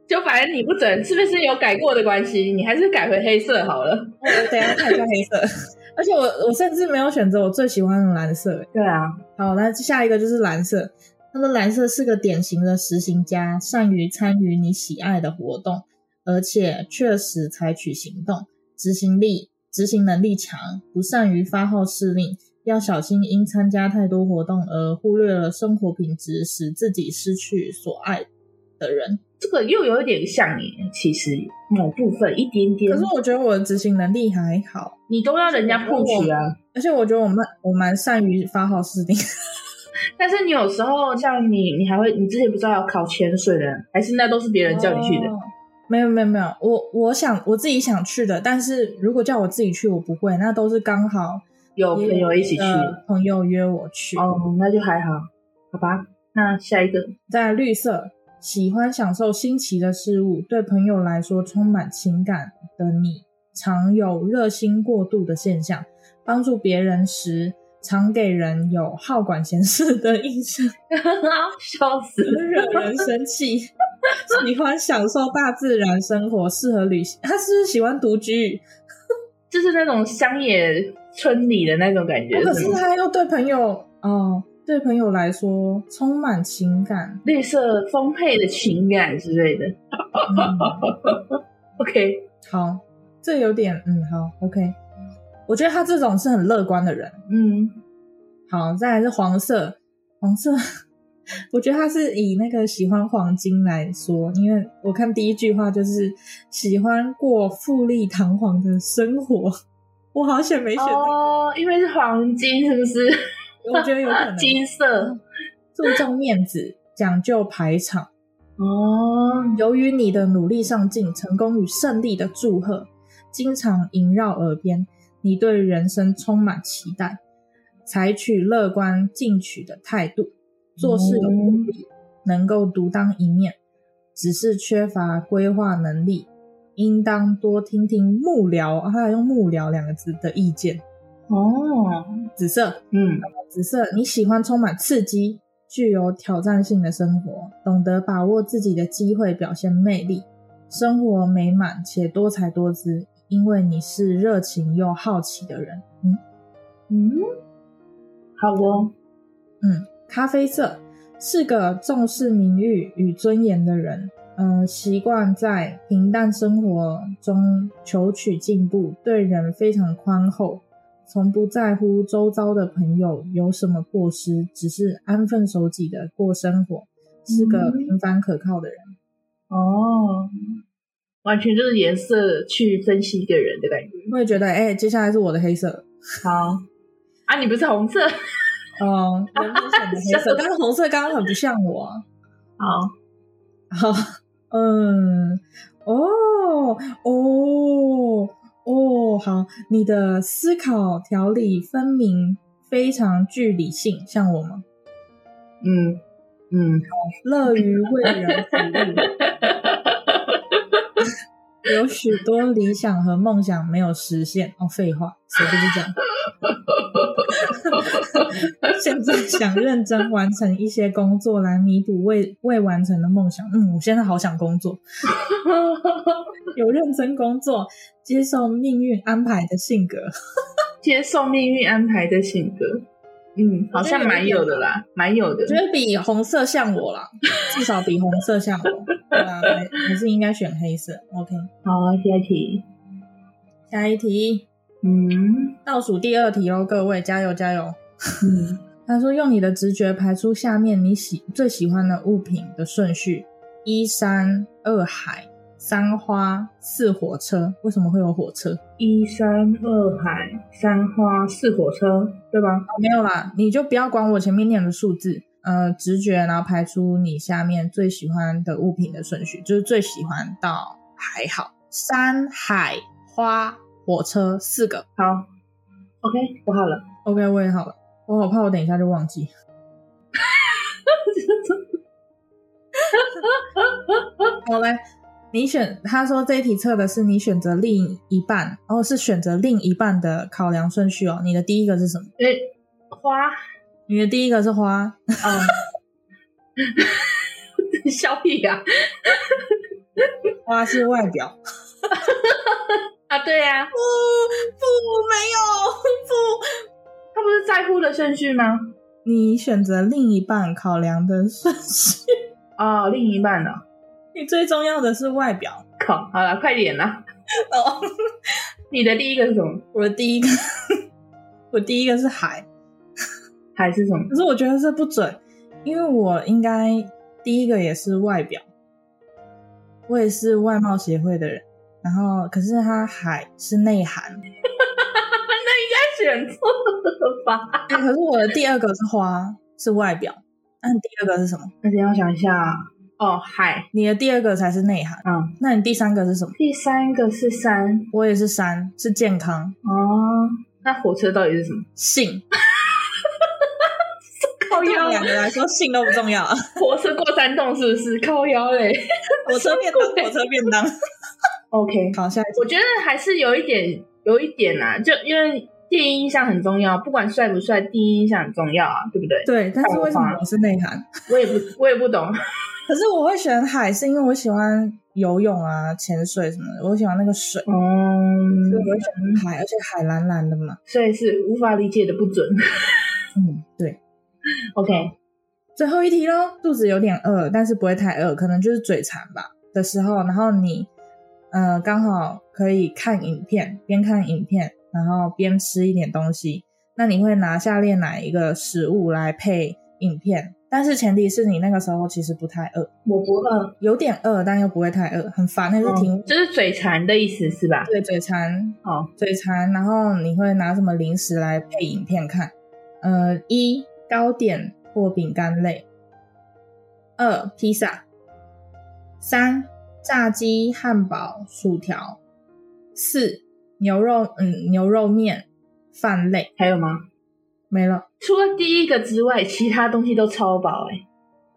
就反正你不准，是不是有改过的关系？你还是改回黑色好了。我等一下看一下黑色，而且我我甚至没有选择我最喜欢的蓝色。对啊，好，那下一个就是蓝色。他说蓝色是个典型的实行家，善于参与你喜爱的活动，而且确实采取行动，执行力、执行能力强，不善于发号施令。要小心，因参加太多活动而忽略了生活品质，使自己失去所爱的人。这个又有一点像你，其实某部分一点点。可是我觉得我的执行能力还好，你都要人家 push 啊。而且我觉得我蛮我蛮善于发号施令。但是你有时候像你，你还会，你之前不知道要考潜水的，还是那都是别人叫你去的？哦、没有没有没有，我我想我自己想去的，但是如果叫我自己去，我不会，那都是刚好。有朋友一起去，朋友约我去，哦，那就还好，好吧。那下一个，在绿色，喜欢享受新奇的事物，对朋友来说充满情感的你，常有热心过度的现象，帮助别人时，常给人有好管闲事的印象，笑死，惹人生气。喜欢享受大自然生活，适合旅行。他是不是喜欢独居？就是那种乡野村里的那种感觉，可是他又对朋友哦，对朋友来说充满情感，绿色丰沛的情感之类的。嗯、OK，好，这有点嗯好，OK。我觉得他这种是很乐观的人。嗯，好，再来是黄色，黄色，我觉得他是以那个喜欢黄金来说，因为我看第一句话就是喜欢过富丽堂皇的生活。我好险没选哦，因为是黄金，是不是？我觉得有可能金色，注重面子，讲究排场。哦，由于你的努力上进、成功与胜利的祝贺经常萦绕耳边，你对人生充满期待，采取乐观进取的态度，做事有目的，能够独当一面，只是缺乏规划能力。应当多听听幕僚，他还用“幕僚”两个字的意见。哦，紫色，嗯，紫色，你喜欢充满刺激、具有挑战性的生活，懂得把握自己的机会，表现魅力，生活美满且多才多姿，因为你是热情又好奇的人。嗯。嗯，好哦，嗯，咖啡色是个重视名誉与尊严的人。嗯，习惯在平淡生活中求取进步，对人非常宽厚，从不在乎周遭的朋友有什么过失，只是安分守己的过生活，是个平凡可靠的人。嗯、哦，完全就是颜色去分析一个人的感觉。我也觉得，哎、欸，接下来是我的黑色。好啊，你不是红色？哦，我不选的黑色，但是红色刚刚很不像我。好，好。嗯，哦，哦，哦，好，你的思考条理分明，非常具理性，像我吗？嗯嗯，好，乐于为人服务，有许多理想和梦想没有实现。哦，废话，谁不是这样？现在想认真完成一些工作来弥补未未完成的梦想。嗯，我现在好想工作，有认真工作，接受命运安排的性格，接受命运安排的性格。嗯，好像蛮有的啦，蛮有的。觉得比红色像我啦，至少比红色像我。对啊，还还是应该选黑色。OK，好啊，下一题，下一题。嗯，倒数第二题哦，各位加油加油！嗯，他说用你的直觉排出下面你喜最喜欢的物品的顺序：一山，二海，三花，四火车。为什么会有火车？一山，二海，三花，四火车，对吧？哦，没有啦，你就不要管我前面念的数字，呃，直觉，然后排出你下面最喜欢的物品的顺序，就是最喜欢到还好，山海花。火车四个，好，OK，我好了，OK，我也好了，我好怕我等一下就忘记。好嘞，你选，他说这一题测的是你选择另一半，然哦，是选择另一半的考量顺序哦。你的第一个是什么？诶，花。你的第一个是花，嗯，小屁呀，花是外表。啊，对呀、啊，不不没有 不，他不是在乎的顺序吗？你选择另一半考量的顺序 哦，另一半呢？你最重要的是外表。靠，好了，快点啦！哦，你的第一个是什么？我的第一个，我第一个是海，海是什么？可是我觉得这不准，因为我应该第一个也是外表，我也是外貌协会的人。然后，可是它海是内涵，那应该选错了吧？欸？可是我的第二个是花，是外表。那你第二个是什么？那等我想一下。哦，海。你的第二个才是内涵。嗯，那你第三个是什么？第三个是山。我也是山，是健康。哦，那火车到底是什么？性。靠腰。两个来说，性都不重要。火车过山洞是不是？靠腰嘞。火车便当，火车便当。OK，好，下一次。我觉得还是有一点，有一点啊，就因为第一印象很重要，不管帅不帅，第一印象很重要啊，对不对？对，但是为什么我是内涵？我也不，我也不懂。可是我会选海，是因为我喜欢游泳啊、潜水什么的，我喜欢那个水。哦、嗯，所以我会选海，而且海蓝蓝的嘛，所以是无法理解的不准。嗯，对。OK，最后一题咯，肚子有点饿，但是不会太饿，可能就是嘴馋吧的时候，然后你。呃，刚好可以看影片，边看影片然后边吃一点东西。那你会拿下列哪一个食物来配影片？但是前提是你那个时候其实不太饿。我不饿，有点饿，但又不会太饿，很烦，那是挺、哦，就是嘴馋的意思是吧？对，嘴馋。好，嘴馋。然后你会拿什么零食来配影片看？呃，一糕点或饼干类。二披萨。三炸鸡、汉堡、薯条。四牛肉，嗯，牛肉面、饭类。还有吗？没了。除了第一个之外，其他东西都超饱哎、欸。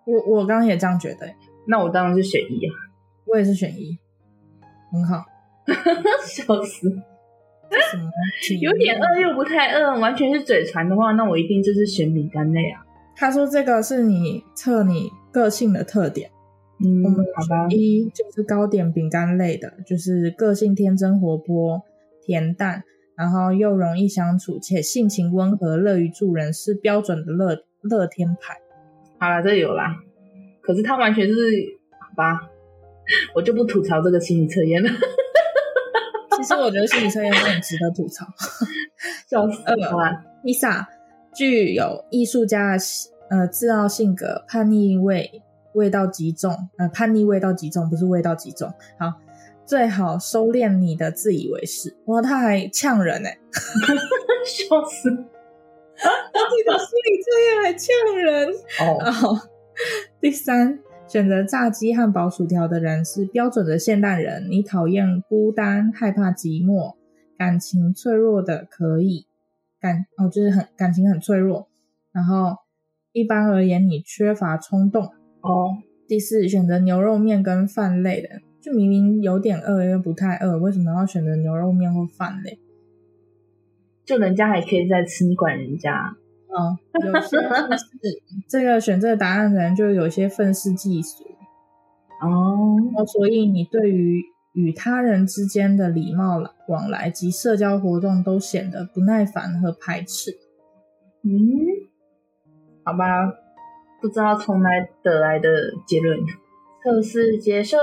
我我刚刚也这样觉得、欸。那我当然是选一啊。我也是选一。很好。笑死。什么？有点饿又不太饿，完全是嘴馋的话，那我一定就是选饼干类啊。他说这个是你测你个性的特点。嗯，我们好吧。一就是糕点饼干类的，就是个性天真活泼、恬淡。然后又容易相处，且性情温和，乐于助人，是标准的乐乐天派。好啦，这有啦。可是他完全是好吧，我就不吐槽这个心理测验了。其实我觉得心理测验都很值得吐槽。笑死了。伊萨具有艺术家的呃自傲性格，叛逆味味道极重。呃，叛逆味道极重，不是味道极重。好。最好收敛你的自以为是。哇，他还呛人哎，笑死！他这个心理作业还呛人哦。第三，选择炸鸡、汉堡、薯条的人是标准的现代人。你讨厌孤单，害怕寂寞，感情脆弱的可以感哦，就是很感情很脆弱。然后一般而言，你缺乏冲动哦。第四，选择牛肉面跟饭类的。就明明有点饿，又不太饿，为什么要选择牛肉面或饭类？就人家还可以再吃，你管人家？哦，有些是这个选这个答案的人就有些愤世嫉俗哦，所以你对于与他人之间的礼貌往来及社交活动都显得不耐烦和排斥。嗯，好吧，不知道从哪得来的结论。测试结束，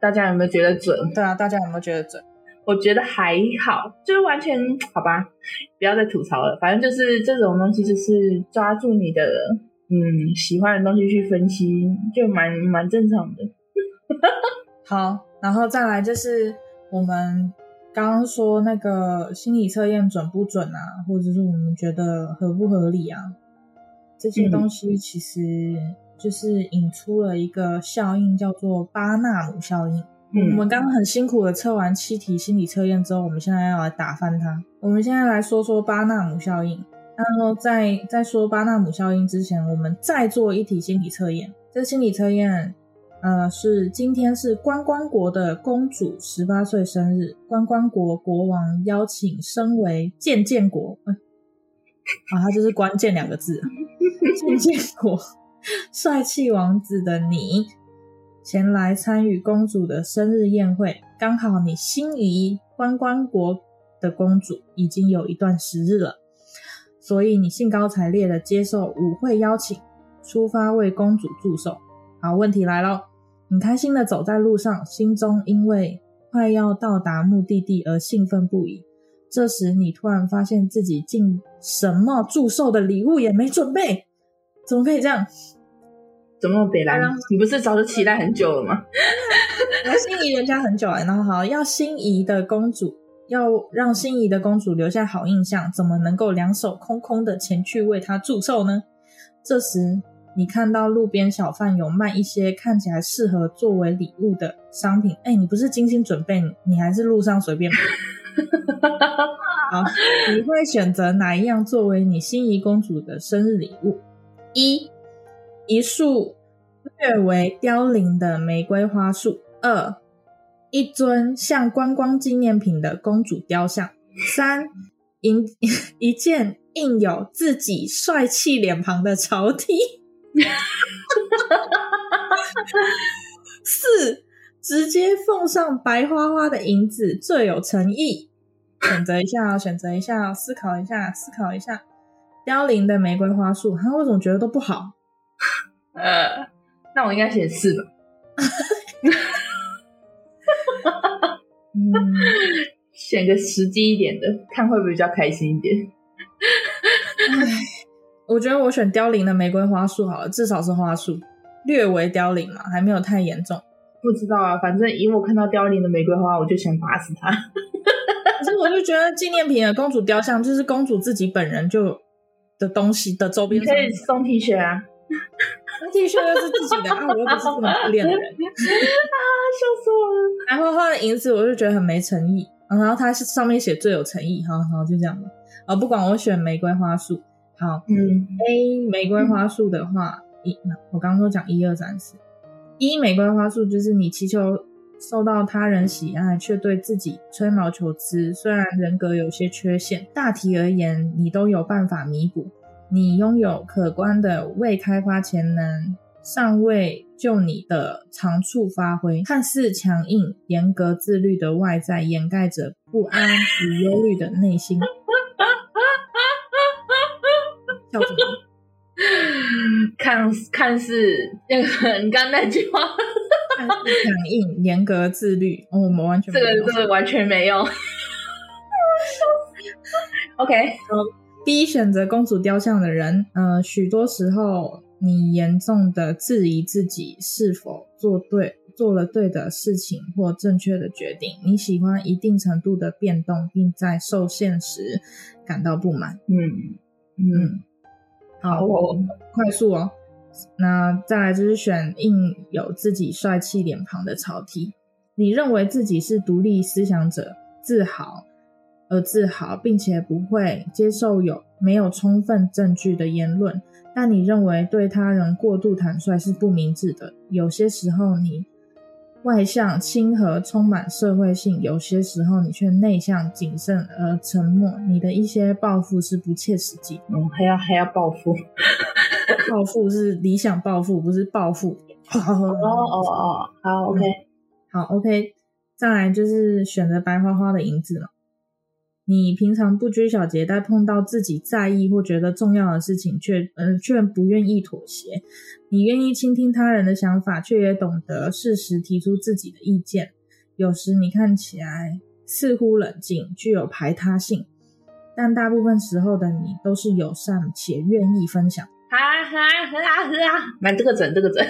大家有没有觉得准？对啊，大家有没有觉得准？我觉得还好，就是完全好吧，不要再吐槽了。反正就是这种东西，就是抓住你的嗯喜欢的东西去分析，就蛮蛮正常的。好，然后再来就是我们刚刚说那个心理测验准不准啊，或者是我们觉得合不合理啊，这些东西其实。嗯就是引出了一个效应，叫做巴纳姆效应。嗯，我们刚刚很辛苦的测完七题心理测验之后，我们现在要来打翻它。我们现在来说说巴纳姆效应。然后在在说巴纳姆效应之前，我们再做一题心理测验。这个心理测验，呃，是今天是关关国的公主十八岁生日，关关国国王邀请身为贱贱国，啊，它就是关键两个字，贱贱国。帅气王子的你前来参与公主的生日宴会，刚好你心仪关关国的公主已经有一段时日了，所以你兴高采烈的接受舞会邀请，出发为公主祝寿。好，问题来了，你开心的走在路上，心中因为快要到达目的地而兴奋不已。这时你突然发现自己竟什么祝寿的礼物也没准备。怎么可以这样？怎么北兰？你不是早就期待很久了吗？要心仪人家很久哎，然后好要心仪的公主，要让心仪的公主留下好印象，怎么能够两手空空的前去为她祝寿呢？这时你看到路边小贩有卖一些看起来适合作为礼物的商品，哎，你不是精心准备，你还是路上随便买。好，你会选择哪一样作为你心仪公主的生日礼物？一一束略为凋零的玫瑰花束。二一尊像观光纪念品的公主雕像。三一 一件印有自己帅气脸庞的朝 T。四直接奉上白花花的银子，最有诚意。选择一下，选择一下，思考一下，思考一下。凋零的玫瑰花束，他为什么觉得都不好？呃，那我应该写四吧。嗯，选个实际一点的，看会不会比较开心一点。唉，我觉得我选凋零的玫瑰花束好了，至少是花束，略微凋零嘛，还没有太严重。不知道啊，反正以我看到凋零的玫瑰花，我就想打死它。可是我就觉得纪念品的公主雕像，就是公主自己本人就的东西的周边，你可以送 T 恤啊。T 恤又是自己的啊，我又不是这么自恋的人 啊，笑死我了。然后花的银子，我就觉得很没诚意。然后它上面写最有诚意，好好就这样吧。啊，不管我选玫瑰花束，好，嗯，A 玫瑰花束的话，一、嗯，我刚刚说讲一二三四，一玫瑰花束就是你祈求受到他人喜爱，却对自己吹毛求疵，虽然人格有些缺陷，大体而言你都有办法弥补。你拥有可观的未开发潜能，尚未就你的长处发挥。看似强硬、严格、自律的外在，掩盖着不安与忧虑的内心。叫什么？看看似那个你刚刚那句话，强硬、严格、自律。哦，我们完全这个这个完全没用。OK。B 选择公主雕像的人，呃，许多时候你严重的质疑自己是否做对、做了对的事情或正确的决定。你喜欢一定程度的变动，并在受限时感到不满。嗯嗯，嗯，好，我快速哦。那再来就是选印有自己帅气脸庞的草 T。你认为自己是独立思想者，自豪。而自豪，并且不会接受有没有充分证据的言论。但你认为对他人过度坦率是不明智的。有些时候你外向、亲和、充满社会性；有些时候你却内向、谨慎而沉默。你的一些抱负是不切实际。嗯，还要还要抱负，抱负是理想暴富，不是暴富。哦哦哦，好，OK，好，OK。再来就是选择白花花的银子了。你平常不拘小节，但碰到自己在意或觉得重要的事情却，嗯呃却不愿意妥协。你愿意倾听他人的想法，却也懂得适时提出自己的意见。有时你看起来似乎冷静，具有排他性，但大部分时候的你都是友善且愿意分享。哈哈哈哈！来这个整，这个整。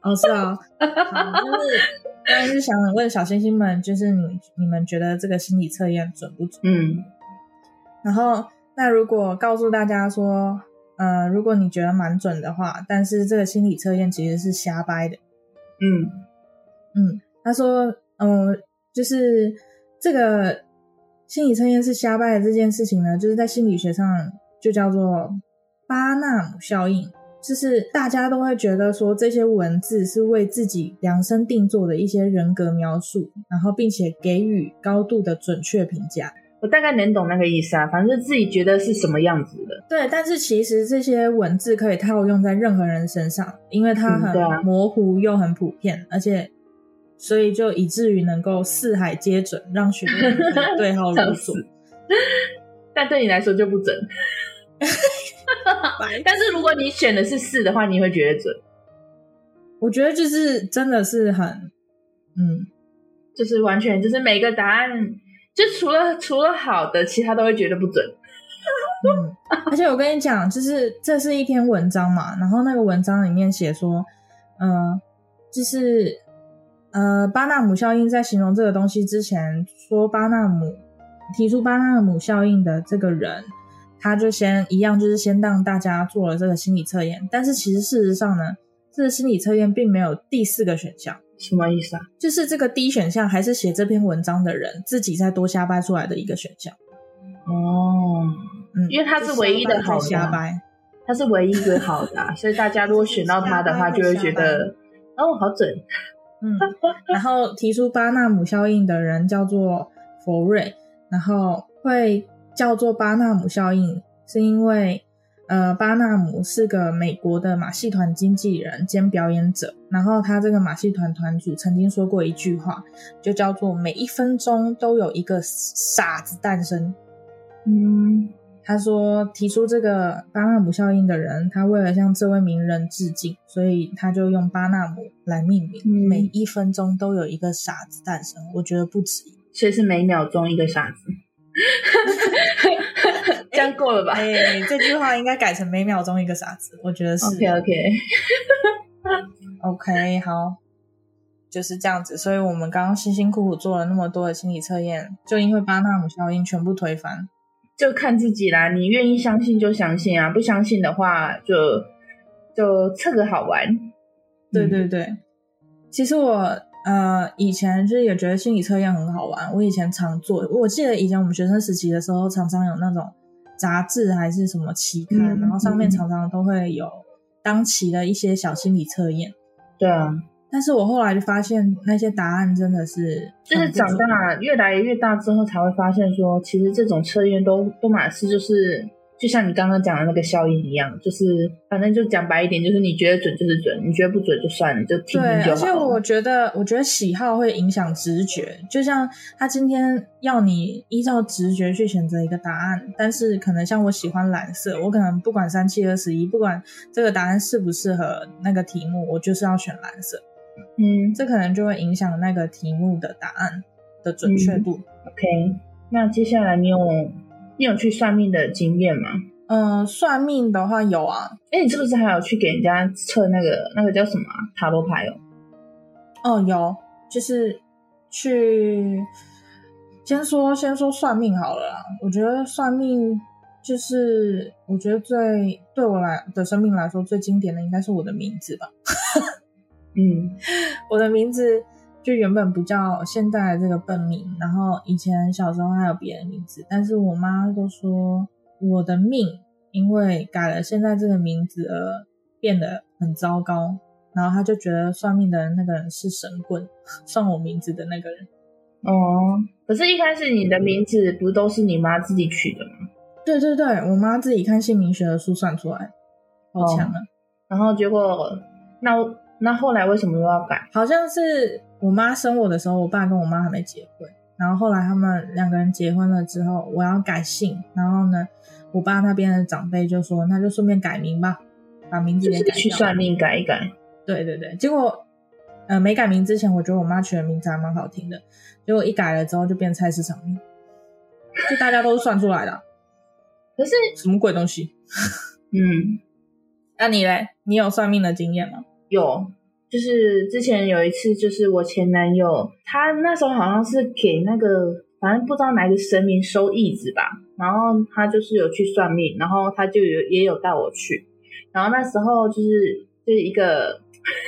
哦，是啊，就是。当然是想问小星星们，就是你你们觉得这个心理测验准不准？嗯，然后那如果告诉大家说，呃，如果你觉得蛮准的话，但是这个心理测验其实是瞎掰的。嗯嗯，他说，嗯、呃，就是这个心理测验是瞎掰的这件事情呢，就是在心理学上就叫做巴纳姆效应。就是大家都会觉得说，这些文字是为自己量身定做的一些人格描述，然后并且给予高度的准确评价。我大概能懂那个意思啊，反正自己觉得是什么样子的。对，但是其实这些文字可以套用在任何人身上，因为它很模糊又很普遍，嗯、而且所以就以至于能够四海皆准，让许多人对号入座。但对你来说就不准。但是如果你选的是四的话，你会觉得准？我觉得就是真的是很，嗯，就是完全就是每个答案，就除了除了好的，其他都会觉得不准。嗯，而且我跟你讲，就是这是一篇文章嘛，然后那个文章里面写说，呃，就是呃，巴纳姆效应在形容这个东西之前，说巴纳姆提出巴纳姆效应的这个人。他就先一样，就是先让大家做了这个心理测验，但是其实事实上呢，这个心理测验并没有第四个选项。什么意思啊？就是这个 D 选项还是写这篇文章的人自己再多瞎掰出来的一个选项。哦，嗯，因为他是唯一的好瞎掰，他是唯一一个好的，所以大家如果选到他的话，就会觉得哦，好准。嗯，然后提出巴纳姆效应的人叫做佛瑞，然后会。叫做巴纳姆效应，是因为，呃，巴纳姆是个美国的马戏团经纪人兼表演者。然后他这个马戏团团主曾经说过一句话，就叫做“每一分钟都有一个傻子诞生”。嗯，他说提出这个巴纳姆效应的人，他为了向这位名人致敬，所以他就用巴纳姆来命名。嗯，每一分钟都有一个傻子诞生，我觉得不止。所以是每秒钟一个傻子。这样够了吧？哎、欸，这句话应该改成每秒钟一个傻子，我觉得是。OK OK OK，好，就是这样子。所以我们刚刚辛辛苦苦做了那么多的心理测验，就因为巴纳姆效应全部推翻。就看自己啦，你愿意相信就相信啊，不相信的话就就测个好玩。对对对，嗯、其实我。呃，以前就是也觉得心理测验很好玩。我以前常做，我记得以前我们学生时期的时候，常常有那种杂志还是什么期刊，嗯、然后上面常常都会有当期的一些小心理测验。对啊，但是我后来就发现那些答案真的是，就是长大越来越大之后才会发现说，其实这种测验都都满是就是。就像你刚刚讲的那个效应一样，就是反正就讲白一点，就是你觉得准就是准，你觉得不准就算了，就听听就好。对，而且我觉得，我觉得喜好会影响直觉。就像他今天要你依照直觉去选择一个答案，但是可能像我喜欢蓝色，我可能不管三七二十一，不管这个答案适不适合那个题目，我就是要选蓝色。嗯，这可能就会影响那个题目的答案的准确度。嗯，OK，那接下来你有？你有去算命的经验吗？嗯，算命的话有啊。哎，你是不是还有去给人家测那个那个叫什么啊？塔罗牌哦？哦，有，就是去先说先说算命好了啦。我觉得算命就是我觉得最对我来的生命来说最经典的应该是我的名字吧。嗯，我的名字。就原本不叫现在的这个本名，然后以前小时候还有别的名字，但是我妈都说我的命因为改了现在这个名字而变得很糟糕，然后她就觉得算命的人那个人是神棍，算我名字的那个人。哦，可是，一开始你的名字不都是你妈自己取的吗？对对对，我妈自己看姓名学的书算出来，好强啊！哦，然后结果，那那后来为什么又要改？好像是。我妈生我的时候，我爸跟我妈还没结婚。然后后来他们两个人结婚了之后，我要改姓。然后呢，我爸那边的长辈就说：“那就顺便改名吧，把名字也改。”去算命改一改。对对对，结果呃没改名之前，我觉得我妈取的名字还蛮好听的。结果一改了之后，就变菜市场名，就大家都是算出来的。可是什么鬼东西？嗯，那你嘞？你有算命的经验吗？有。就是之前有一次，就是我前男友，他那时候好像是给那个，反正不知道哪个神明收义子吧，然后他就是有去算命，然后他就有也有带我去，然后那时候就是就是一个，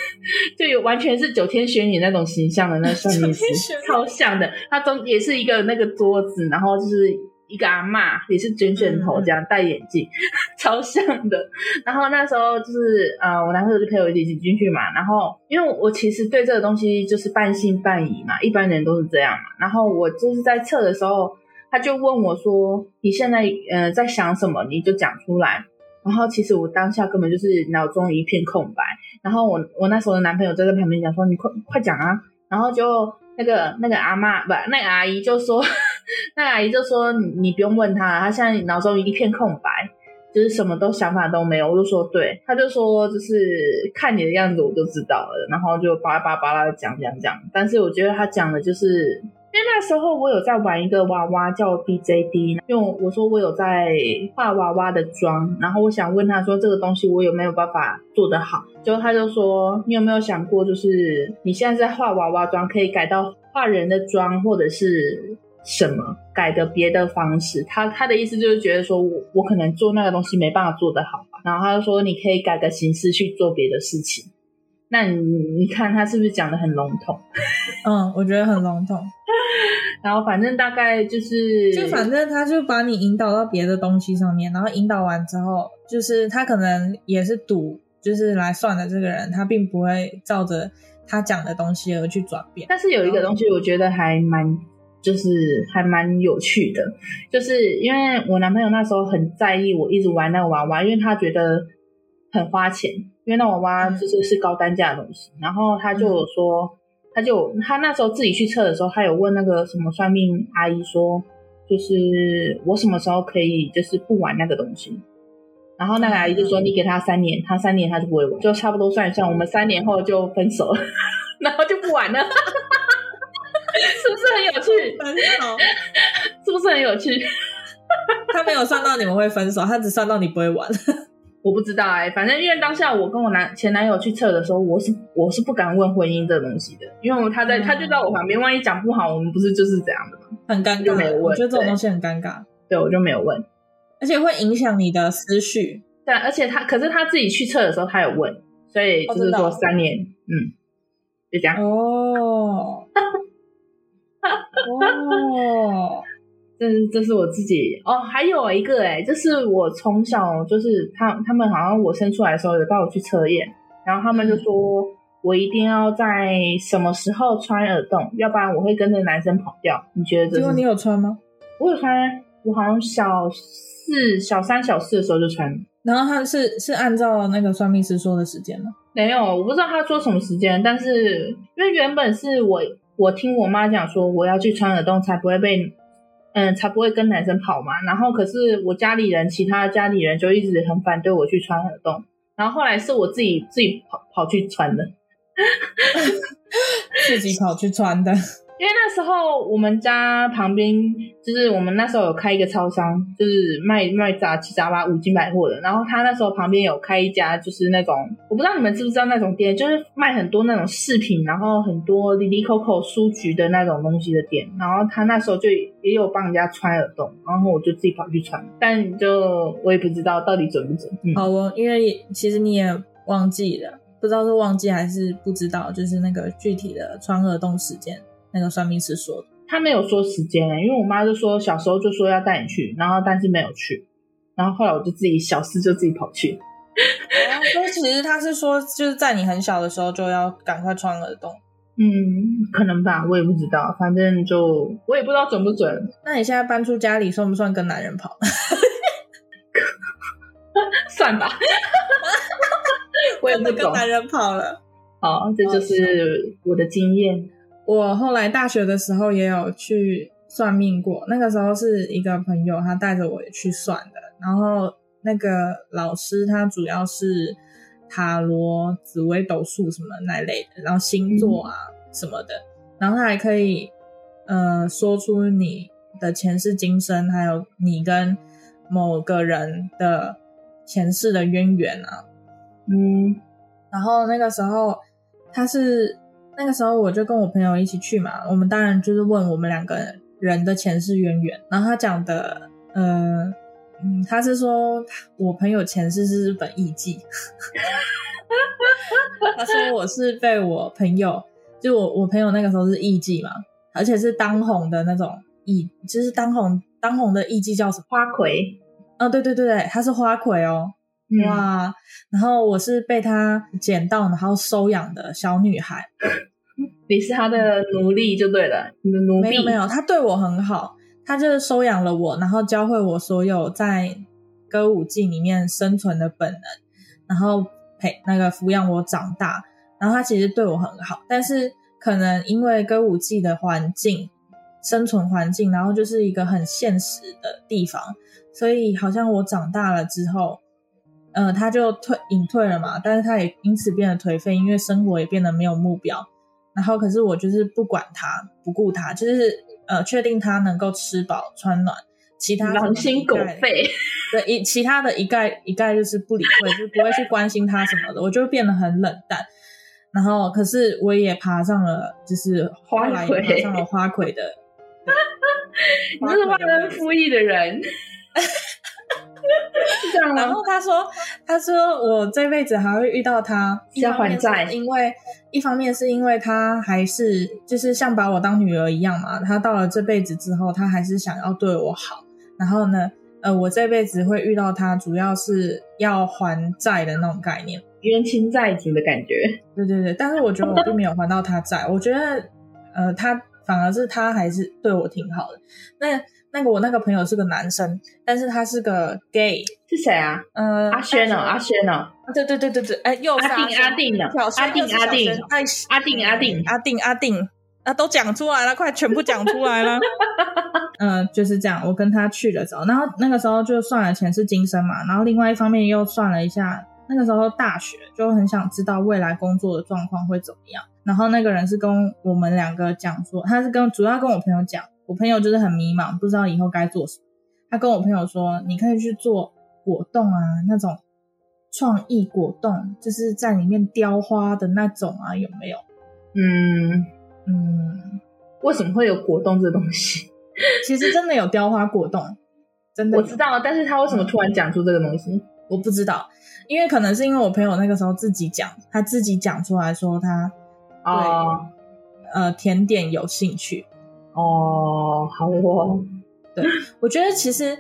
就有完全是九天玄女那种形象的那个算命师，超像的，他中也是一个那个桌子，然后就是。一个阿嬷也是卷卷头这样戴眼镜，超像的。然后那时候就是呃，我男朋友就陪我一起进去嘛。然后因为我其实对这个东西就是半信半疑嘛，一般人都是这样嘛。然后我就是在测的时候，他就问我说：“你现在呃在想什么？你就讲出来。”然后其实我当下根本就是脑中一片空白。然后我我那时候的男朋友就在旁边讲说：“你快快讲啊！”然后就那个那个阿妈不，那个阿姨就说。那阿姨就说：“你不用问他，他现在脑中一片空白，就是什么都想法都没有。”我就说：“对。”他就说：“就是看你的样子，我就知道了。”然后就巴拉巴拉巴拉讲讲讲。但是我觉得他讲的就是，因为那时候我有在玩一个娃娃叫 BJD，因为我说我有在画娃娃的妆，然后我想问他说这个东西我有没有办法做得好？结果他就说：“你有没有想过，就是你现在在画娃娃妆，可以改到画人的妆，或者是？”什么改的别的方式？他他的意思就是觉得说我我可能做那个东西没办法做得好吧，然后他就说你可以改个形式去做别的事情。那你你看他是不是讲的很笼统？嗯，我觉得很笼统。然后反正大概就是，就反正他就把你引导到别的东西上面，然后引导完之后，就是他可能也是赌，就是来算的这个人，他并不会照着他讲的东西而去转变。但是有一个东西，我觉得还蛮。就是还蛮有趣的，就是因为我男朋友那时候很在意我一直玩那个娃娃，因为他觉得很花钱，因为那娃娃就是是高单价的东西。然后他就有说，他就他那时候自己去测的时候，他有问那个什么算命阿姨说，就是我什么时候可以就是不玩那个东西。然后那个阿姨就说，你给他三年，他三年他就不会玩，就差不多算一算，我们三年后就分手了，然后就不玩了。是不是很有趣？分手是不是很有趣？他没有算到你们会分手，他只算到你不会玩。我不知道哎、欸，反正因为当下我跟我男前男友去测的时候，我是我是不敢问婚姻这东西的，因为他在、嗯、他就在我旁边，万一讲不好，我们不是就是这样的吗？很尴尬，就没有问。我觉得这种东西很尴尬，对，对我就没有问，而且会影响你的思绪。对，而且他可是他自己去测的时候，他有问，所以就是说三年，哦、嗯，就这样。哦，哦。这是这是我自己哦，还有一个哎，就是我从小就是他他们好像我生出来的时候有带我去测验，然后他们就说我一定要在什么时候穿耳洞，要不然我会跟着男生跑掉。你觉得这？结果你有穿吗？我有穿，我好像小四、小三、小四的时候就穿。然后他是是按照那个算命师说的时间吗？没有，我不知道他说什么时间，但是因为原本是我我听我妈讲说我要去穿耳洞才不会被。嗯，才不会跟男生跑嘛。然后，可是我家里人，其他家里人就一直很反对我去穿耳洞。然后后来是我自己自己跑跑去穿的，自己跑去穿的。因为那时候我们家旁边就是我们那时候有开一个超商，就是卖卖杂七杂八五金百货的。然后他那时候旁边有开一家，就是那种我不知道你们知不知道那种店，就是卖很多那种饰品，然后很多 Lily Coco 书局的那种东西的店。然后他那时候就也有帮人家穿耳洞，然后我就自己跑去穿，但就我也不知道到底准不准。嗯、好哦，因为其实你也忘记了，不知道是忘记还是不知道，就是那个具体的穿耳洞时间。那个算命师说的，他没有说时间，因为我妈就说小时候就说要带你去，然后但是没有去，然后后来我就自己小四就自己跑去。所以其实他是说就是在你很小的时候就要赶快穿耳洞。嗯，可能吧，我也不知道，反正就我也不知道准不准。那你现在搬出家里算不算跟男人跑？算吧，我也不跟男人跑了。好，这就是我的经验。我后来大学的时候也有去算命过，那个时候是一个朋友他带着我去算的，然后那个老师他主要是塔罗、紫微斗数什么那类的，然后星座啊什么的，然后他还可以呃说出你的前世今生，还有你跟某个人的前世的渊源啊，嗯，然后那个时候他是。那个时候我就跟我朋友一起去嘛，我们当然就是问我们两个人的前世渊源。然后他讲的，呃，嗯，他是说我朋友前世是日本艺妓，他说我是被我朋友，就我我朋友那个时候是艺妓嘛，而且是当红的那种艺，就是当红当红的艺妓叫什么花魁？哦，对对对对，他是花魁哦，嗯、哇，然后我是被他捡到然后收养的小女孩。你是他的奴隶就对了，你的奴隶。没有没有，他对我很好，他就是收养了我，然后教会我所有在歌舞伎里面生存的本能，然后陪那个抚养我长大。然后他其实对我很好，但是可能因为歌舞伎的环境、生存环境，然后就是一个很现实的地方，所以好像我长大了之后，呃，他就退隐退了嘛，但是他也因此变得颓废，因为生活也变得没有目标。然后，可是我就是不管他，不顾他，就是呃，确定他能够吃饱穿暖，其他狼心狗肺，对，一其他的一概一概就是不理会，就不会去关心他什么的，我就变得很冷淡。然后，可是我也爬上了，就是花来也爬上了花魁的，你是忘恩负义的人。然后他说：“他说我这辈子还会遇到他，要还债。因为一方面是因为他还是就是像把我当女儿一样嘛。他到了这辈子之后，他还是想要对我好。然后呢，呃，我这辈子会遇到他，主要是要还债的那种概念，冤亲债主的感觉。对对对，但是我觉得我并没有还到他债，我觉得呃，他反而是他还是对我挺好的。那。”那个我那个朋友是个男生，但是他是个 gay，是谁啊？呃，阿轩哦？阿轩哦？对对对对对，哎，又是阿定阿定的，阿定阿定，哎，阿定阿定阿定阿定，啊，都讲出来了，快全部讲出来了。嗯，就是这样。我跟他去的时候，然后那个时候就算了前世今生嘛，然后另外一方面又算了一下那个时候大学就很想知道未来工作的状况会怎么样。然后那个人是跟我们两个讲说，他是跟主要跟我朋友讲，我朋友就是很迷茫，不知道以后该做什么。他跟我朋友说，你可以去做果冻啊，那种创意果冻，就是在里面雕花的那种啊，有没有？嗯嗯，为什么会有果冻这东西？其实真的有雕花果冻，真的我知道，但是他为什么突然讲出这个东西？嗯，我不知道，因为可能是因为我朋友那个时候自己讲，他自己讲出来说他对哦呃甜点有兴趣哦，好哦，对，我觉得其实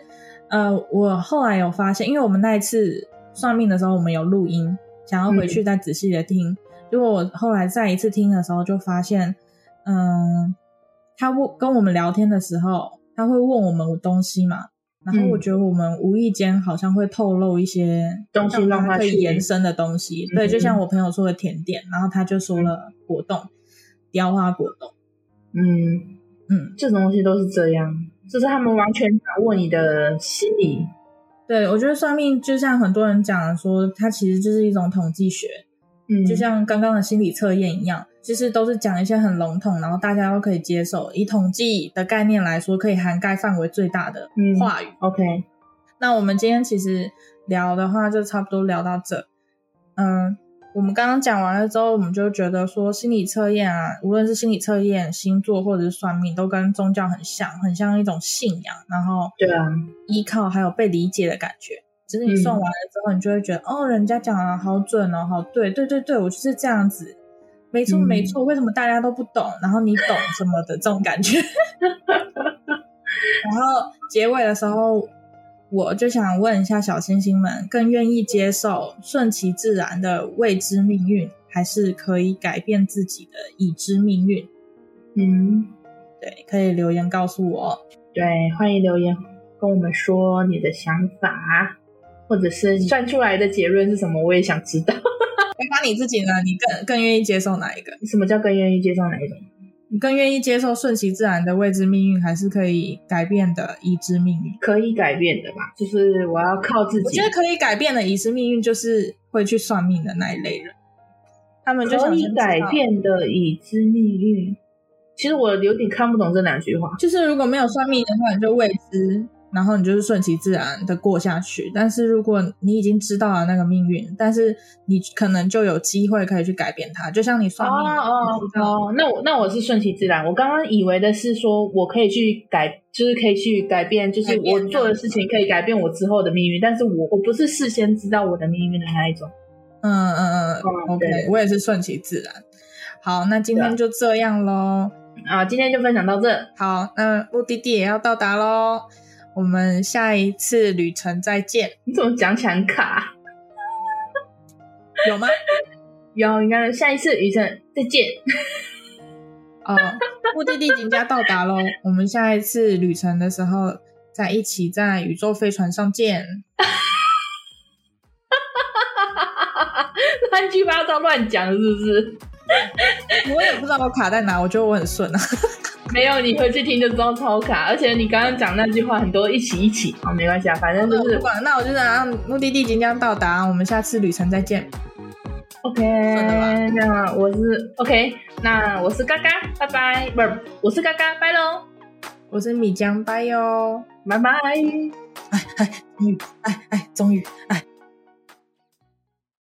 呃我后来有发现，因为我们那一次算命的时候我们有录音，想要回去再仔细的听，结果、嗯、我后来再一次听的时候就发现，嗯。他问跟我们聊天的时候，他会问我们东西嘛，然后我觉得我们无意间好像会透露一些东西，让他可以延伸的东西。对，就像我朋友说的甜点，然后他就说了果冻，雕花果冻。嗯嗯，这种东西都是这样，就是他们完全掌握你的心理。对，我觉得算命就像很多人讲的说，它其实就是一种统计学。嗯，就像刚刚的心理测验一样。其实都是讲一些很笼统，然后大家都可以接受。以统计的概念来说，可以涵盖范围最大的话语。嗯、OK，那我们今天其实聊的话，就差不多聊到这。嗯，我们刚刚讲完了之后，我们就觉得说，心理测验啊，无论是心理测验、星座或者是算命，都跟宗教很像，很像一种信仰。然后，对啊，依靠还有被理解的感觉。其实你算完了之后，你就会觉得，嗯、哦，人家讲的好准哦，好对，对对对，我就是这样子。没错，没错。为什么大家都不懂？然后你懂什么的这种感觉？然后结尾的时候，我就想问一下小星星们：更愿意接受顺其自然的未知命运，还是可以改变自己的已知命运？嗯，对，可以留言告诉我。对，欢迎留言跟我们说你的想法，或者是算出来的结论是什么？我也想知道。那你自己呢？你更更愿意接受哪一个？什么叫更愿意接受哪一种？你更愿意接受顺其自然的未知命运，还是可以改变的已知命运？可以改变的吧，就是我要靠自己。我觉得可以改变的已知命运，就是会去算命的那一类人。他们可以改变的已知命运。其实我有点看不懂这两句话。就是如果没有算命的话，你就未知。然后你就是顺其自然的过下去，但是如果你已经知道了那个命运，但是你可能就有机会可以去改变它，就像你算命哦哦哦，那我那我是顺其自然。我刚刚以为的是说我可以去改，就是可以去改变，就是我做的事情可以改变我之后的命运，但是我我不是事先知道我的命运的那一种。嗯嗯嗯，嗯，OK，我也是顺其自然。好，那今天就这样喽。啊，今天就分享到这。好，那目的地也要到达喽。我们下一次旅程再见。你 怎么讲起来很卡？有吗？有，你看下一次旅程再见。哦，目的地即将到达喽。我们下一次旅程的时候，再一起在宇宙飞船上见。乱七八糟乱讲是不是？我也不知道我卡在哪，我觉得我很顺啊。没有，你回去听就知道超卡。而且你刚刚讲那句话，很多一起一起哦，没关系啊，反正就是。不管，那我就让目的地即将到达，我们下次旅程再见。OK，那我是 OK，那我是嘎嘎，拜拜。不是，我是嘎嘎，拜喽。我是米江，拜哟，拜拜。哎哎，终于，哎哎，终于，哎。